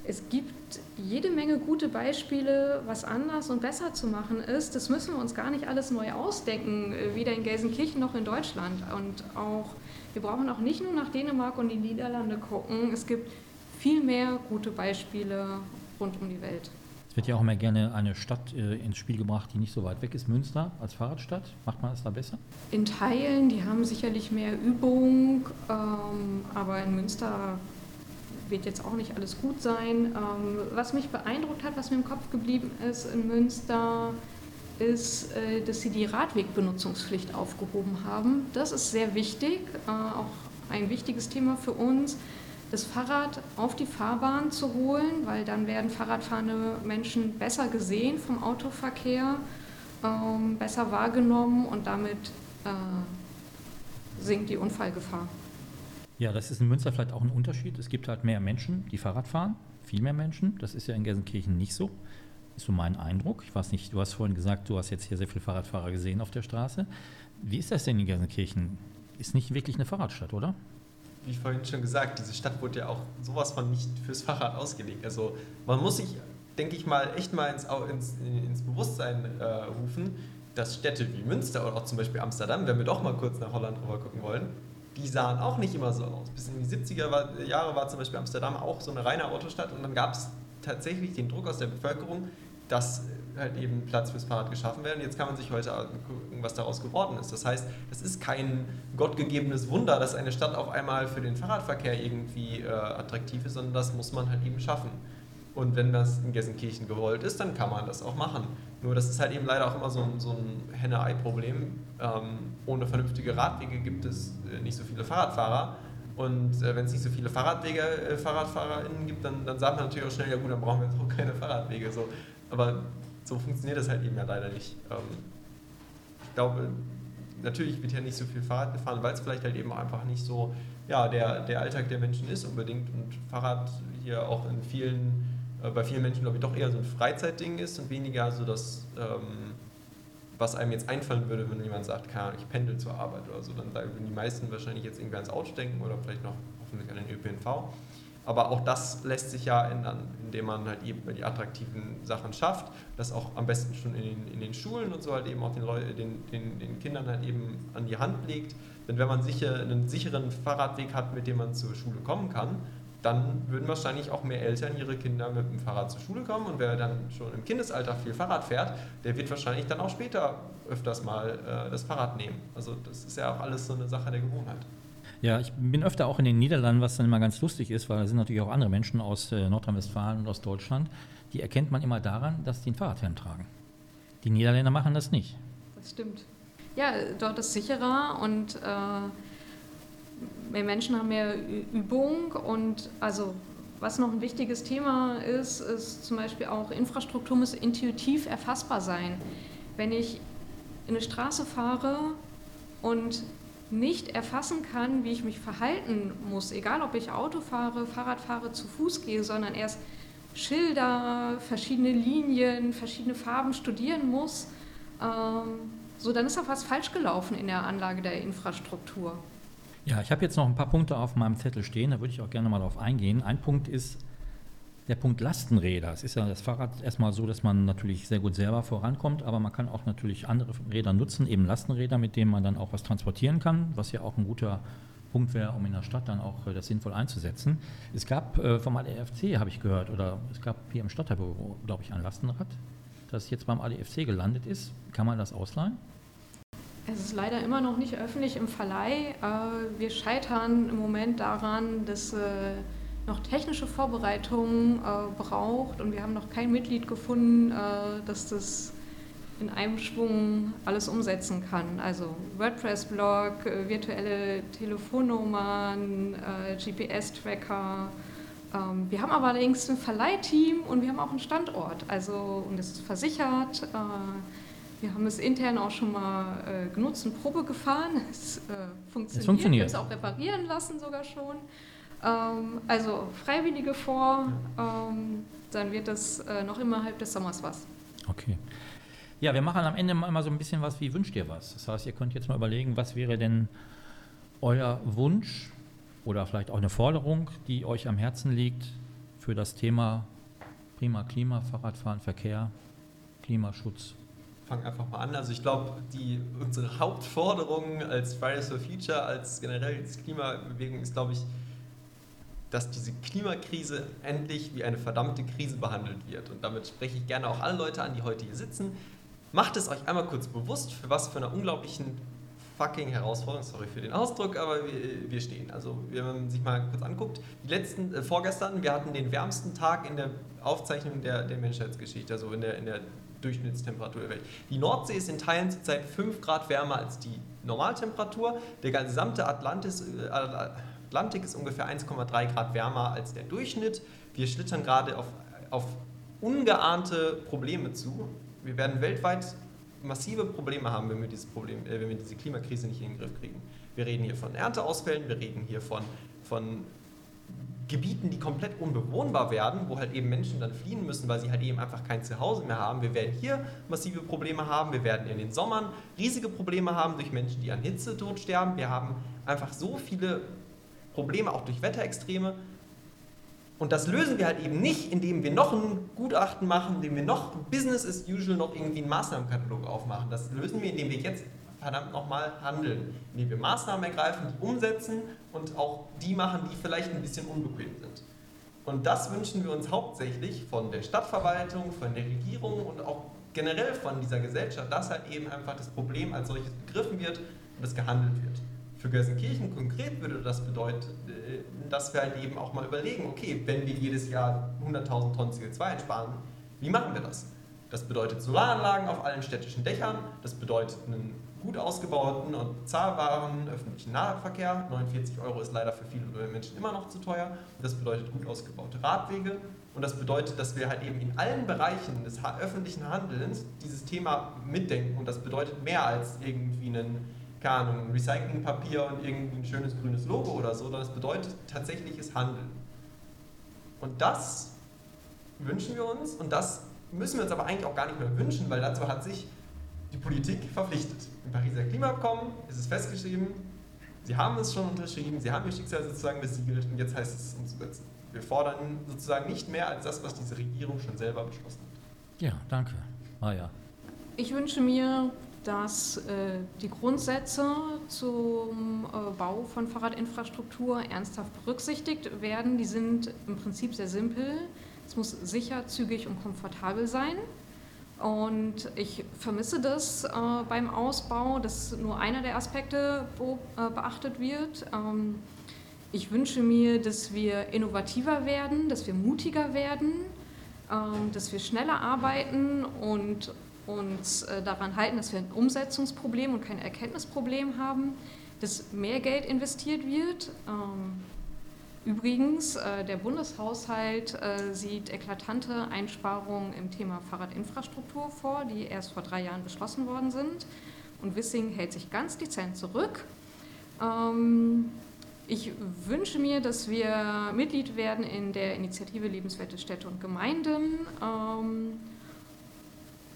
es gibt jede Menge gute Beispiele, was anders und besser zu machen ist. Das müssen wir uns gar nicht alles neu ausdenken, äh, weder in Gelsenkirchen noch in Deutschland. Und auch, wir brauchen auch nicht nur nach Dänemark und die Niederlande gucken. Es gibt viel mehr gute Beispiele rund um die Welt. Es wird ja auch immer gerne eine Stadt äh, ins Spiel gebracht, die nicht so weit weg ist. Münster als Fahrradstadt. Macht man das da besser? In Teilen, die haben sicherlich mehr Übung, ähm, aber in Münster wird jetzt auch nicht alles gut sein. Ähm, was mich beeindruckt hat, was mir im Kopf geblieben ist in Münster, ist, äh, dass sie die Radwegbenutzungspflicht aufgehoben haben. Das ist sehr wichtig, äh, auch ein wichtiges Thema für uns das Fahrrad auf die Fahrbahn zu holen, weil dann werden Fahrradfahrende Menschen besser gesehen vom Autoverkehr, ähm, besser wahrgenommen und damit äh, sinkt die Unfallgefahr. Ja, das ist in Münster vielleicht auch ein Unterschied. Es gibt halt mehr Menschen, die Fahrrad fahren, viel mehr Menschen. Das ist ja in Gelsenkirchen nicht so. Ist so mein Eindruck. Ich weiß nicht, du hast vorhin gesagt, du hast jetzt hier sehr viele Fahrradfahrer gesehen auf der Straße. Wie ist das denn in Gelsenkirchen? Ist nicht wirklich eine Fahrradstadt, oder? Wie vorhin schon gesagt, diese Stadt wurde ja auch sowas von nicht fürs Fahrrad ausgelegt. Also man muss sich, denke ich mal, echt mal ins, ins, ins Bewusstsein äh, rufen, dass Städte wie Münster oder auch zum Beispiel Amsterdam, wenn wir doch mal kurz nach Holland rüber gucken wollen, die sahen auch nicht immer so aus. Bis in die 70er war, Jahre war zum Beispiel Amsterdam auch so eine reine Autostadt und dann gab es tatsächlich den Druck aus der Bevölkerung, dass halt eben Platz fürs Fahrrad geschaffen werden. Jetzt kann man sich heute gucken, was daraus geworden ist. Das heißt, es ist kein gottgegebenes Wunder, dass eine Stadt auf einmal für den Fahrradverkehr irgendwie äh, attraktiv ist, sondern das muss man halt eben schaffen. Und wenn das in Gelsenkirchen gewollt ist, dann kann man das auch machen. Nur das ist halt eben leider auch immer so ein, so ein Henne-Ei-Problem. Ähm, ohne vernünftige Radwege gibt es äh, nicht so viele Fahrradfahrer. Und äh, wenn es nicht so viele Fahrradwege, äh, FahrradfahrerInnen gibt, dann, dann sagt man natürlich auch schnell, ja gut, dann brauchen wir jetzt auch keine Fahrradwege. So. Aber so funktioniert das halt eben ja leider nicht. Ähm, ich glaube, natürlich wird hier nicht so viel Fahrrad gefahren, weil es vielleicht halt eben einfach nicht so ja, der, der Alltag der Menschen ist unbedingt und Fahrrad hier auch in vielen, äh, bei vielen Menschen glaube ich doch eher so ein Freizeitding ist und weniger so das, ähm, was einem jetzt einfallen würde, wenn jemand sagt, ich pendel zur Arbeit oder so, dann würden die meisten wahrscheinlich jetzt irgendwie ans Auto denken oder vielleicht noch hoffentlich an den ÖPNV. Aber auch das lässt sich ja ändern, indem man halt eben die attraktiven Sachen schafft. Das auch am besten schon in den, in den Schulen und so halt eben auch den, Leu den, den, den Kindern halt eben an die Hand legt. Denn wenn man sicher einen sicheren Fahrradweg hat, mit dem man zur Schule kommen kann, dann würden wahrscheinlich auch mehr Eltern ihre Kinder mit dem Fahrrad zur Schule kommen. Und wer dann schon im Kindesalter viel Fahrrad fährt, der wird wahrscheinlich dann auch später öfters mal äh, das Fahrrad nehmen. Also das ist ja auch alles so eine Sache der Gewohnheit. Ja, ich bin öfter auch in den Niederlanden, was dann immer ganz lustig ist, weil da sind natürlich auch andere Menschen aus äh, Nordrhein-Westfalen und aus Deutschland. Die erkennt man immer daran, dass die einen Fahrradhelm tragen. Die Niederländer machen das nicht. Das stimmt. Ja, dort ist sicherer und äh, mehr Menschen haben mehr Übung und also was noch ein wichtiges Thema ist, ist zum Beispiel auch Infrastruktur muss intuitiv erfassbar sein. Wenn ich in eine Straße fahre und nicht erfassen kann, wie ich mich verhalten muss, egal ob ich Auto fahre, Fahrrad fahre, zu Fuß gehe, sondern erst Schilder, verschiedene Linien, verschiedene Farben studieren muss, ähm, so dann ist auch was falsch gelaufen in der Anlage der Infrastruktur. Ja, ich habe jetzt noch ein paar Punkte auf meinem Zettel stehen, da würde ich auch gerne mal darauf eingehen. Ein Punkt ist der Punkt Lastenräder. Es ist ja das Fahrrad erstmal so, dass man natürlich sehr gut selber vorankommt, aber man kann auch natürlich andere Räder nutzen, eben Lastenräder, mit denen man dann auch was transportieren kann, was ja auch ein guter Punkt wäre, um in der Stadt dann auch äh, das sinnvoll einzusetzen. Es gab äh, vom ADFC, habe ich gehört, oder es gab hier im Stadtteilbüro, glaube ich, ein Lastenrad, das jetzt beim ADFC gelandet ist. Kann man das ausleihen? Es ist leider immer noch nicht öffentlich im Verleih. Äh, wir scheitern im Moment daran, dass noch technische Vorbereitungen äh, braucht und wir haben noch kein Mitglied gefunden, äh, das das in einem Schwung alles umsetzen kann. Also WordPress-Blog, äh, virtuelle Telefonnummern, äh, GPS-Tracker. Ähm, wir haben aber allerdings ein Verleihteam und wir haben auch einen Standort. Also und es ist versichert. Äh, wir haben es intern auch schon mal äh, genutzt und Probe gefahren. [laughs] Es funktioniert. Es funktioniert. Wir haben es auch reparieren lassen sogar schon. Ähm, also Freiwillige vor, ähm, dann wird das äh, noch innerhalb des Sommers was. Okay. Ja, wir machen am Ende immer so ein bisschen was wie wünscht ihr was. Das heißt, ihr könnt jetzt mal überlegen, was wäre denn euer Wunsch oder vielleicht auch eine Forderung, die euch am Herzen liegt für das Thema prima Klima, Fahrradfahren, Verkehr, Klimaschutz. Fang einfach mal an. Also ich glaube, unsere Hauptforderung als Fridays for Future, als generell als Klimabewegung ist, glaube ich, dass diese Klimakrise endlich wie eine verdammte Krise behandelt wird. Und damit spreche ich gerne auch alle Leute an, die heute hier sitzen. Macht es euch einmal kurz bewusst, für was für eine unglaublichen fucking Herausforderung, sorry für den Ausdruck, aber wir, wir stehen. Also wenn man sich mal kurz anguckt, die letzten, äh, vorgestern, wir hatten den wärmsten Tag in der Aufzeichnung der, der Menschheitsgeschichte, also in der, in der Durchschnittstemperatur der Welt. Die Nordsee ist in Teilen zurzeit 5 Grad wärmer als die Normaltemperatur. Der gesamte Atlantis, äh, Atlantik ist ungefähr 1,3 Grad wärmer als der Durchschnitt. Wir schlittern gerade auf, auf ungeahnte Probleme zu. Wir werden weltweit massive Probleme haben, wenn wir, dieses Problem, äh, wenn wir diese Klimakrise nicht in den Griff kriegen. Wir reden hier von Ernteausfällen, wir reden hier von, von Gebieten, die komplett unbewohnbar werden, wo halt eben Menschen dann fliehen müssen, weil sie halt eben einfach kein Zuhause mehr haben. Wir werden hier massive Probleme haben. Wir werden in den Sommern riesige Probleme haben durch Menschen, die an Hitze tot sterben. Wir haben einfach so viele Probleme auch durch Wetterextreme. Und das lösen wir halt eben nicht, indem wir noch ein Gutachten machen, indem wir noch Business as usual noch irgendwie einen Maßnahmenkatalog aufmachen. Das lösen wir, indem wir jetzt verdammt nochmal handeln, indem wir Maßnahmen ergreifen, die umsetzen und auch die machen, die vielleicht ein bisschen unbequem sind. Und das wünschen wir uns hauptsächlich von der Stadtverwaltung, von der Regierung und auch generell von dieser Gesellschaft, dass halt eben einfach das Problem als solches begriffen wird und es gehandelt wird. Für Gelsenkirchen konkret würde das bedeuten, äh, dass wir halt eben auch mal überlegen, okay, wenn wir jedes Jahr 100.000 Tonnen CO2 einsparen, wie machen wir das? Das bedeutet Solaranlagen auf allen städtischen Dächern, das bedeutet einen gut ausgebauten und zahlbaren öffentlichen Nahverkehr. 49 Euro ist leider für viele Menschen immer noch zu teuer. Das bedeutet gut ausgebaute Radwege Und das bedeutet, dass wir halt eben in allen Bereichen des öffentlichen Handelns dieses Thema mitdenken. Und das bedeutet mehr als irgendwie einen, keine Ahnung, Recyclingpapier und irgendwie ein schönes grünes Logo oder so, sondern es bedeutet tatsächliches Handeln. Und das wünschen wir uns und das müssen wir uns aber eigentlich auch gar nicht mehr wünschen, weil dazu hat sich die Politik verpflichtet. Im Pariser Klimaabkommen ist es festgeschrieben, sie haben es schon unterschrieben, sie haben ihr Schicksal sozusagen besiegelt und jetzt heißt es umzusetzen. Wir fordern sozusagen nicht mehr als das, was diese Regierung schon selber beschlossen hat. Ja, danke. Maja. Ich wünsche mir, dass äh, die Grundsätze zum äh, Bau von Fahrradinfrastruktur ernsthaft berücksichtigt werden. Die sind im Prinzip sehr simpel. Es muss sicher, zügig und komfortabel sein. Und ich vermisse das äh, beim Ausbau, dass nur einer der Aspekte be äh, beachtet wird. Ähm, ich wünsche mir, dass wir innovativer werden, dass wir mutiger werden, ähm, dass wir schneller arbeiten und uns äh, daran halten, dass wir ein Umsetzungsproblem und kein Erkenntnisproblem haben, dass mehr Geld investiert wird. Ähm, übrigens, äh, der Bundeshaushalt äh, sieht eklatante Einsparungen im Thema Fahrradinfrastruktur vor, die erst vor drei Jahren beschlossen worden sind. Und Wissing hält sich ganz dezent zurück. Ähm, ich wünsche mir, dass wir Mitglied werden in der Initiative Lebenswerte Städte und Gemeinden.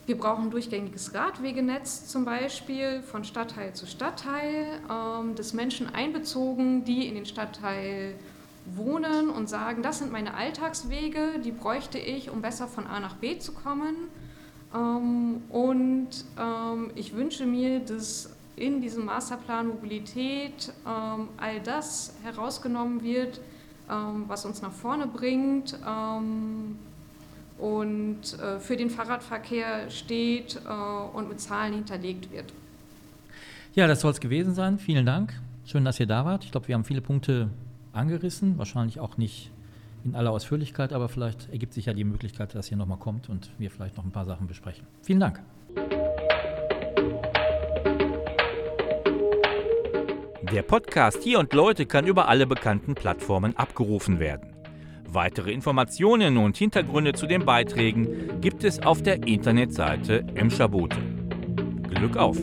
Ähm, wir brauchen ein durchgängiges Radwegenetz zum Beispiel von Stadtteil zu Stadtteil, ähm, des Menschen einbezogen, die in den Stadtteil wohnen und sagen, das sind meine Alltagswege, die bräuchte ich, um besser von A nach B zu kommen. Ähm, und ich wünsche mir, dass in diesem Masterplan Mobilität ähm, all das herausgenommen wird, ähm, was uns nach vorne bringt ähm, und äh, für den Fahrradverkehr steht äh, und mit Zahlen hinterlegt wird. Ja, das soll es gewesen sein. Vielen Dank. Schön, dass ihr da wart. Ich glaube, wir haben viele Punkte angerissen, wahrscheinlich auch nicht in aller Ausführlichkeit, aber vielleicht ergibt sich ja die Möglichkeit, dass ihr nochmal kommt und wir vielleicht noch ein paar Sachen besprechen. Vielen Dank. Der Podcast Hier und Leute kann über alle bekannten Plattformen abgerufen werden. Weitere Informationen und Hintergründe zu den Beiträgen gibt es auf der Internetseite Emscher Bote. Glück auf!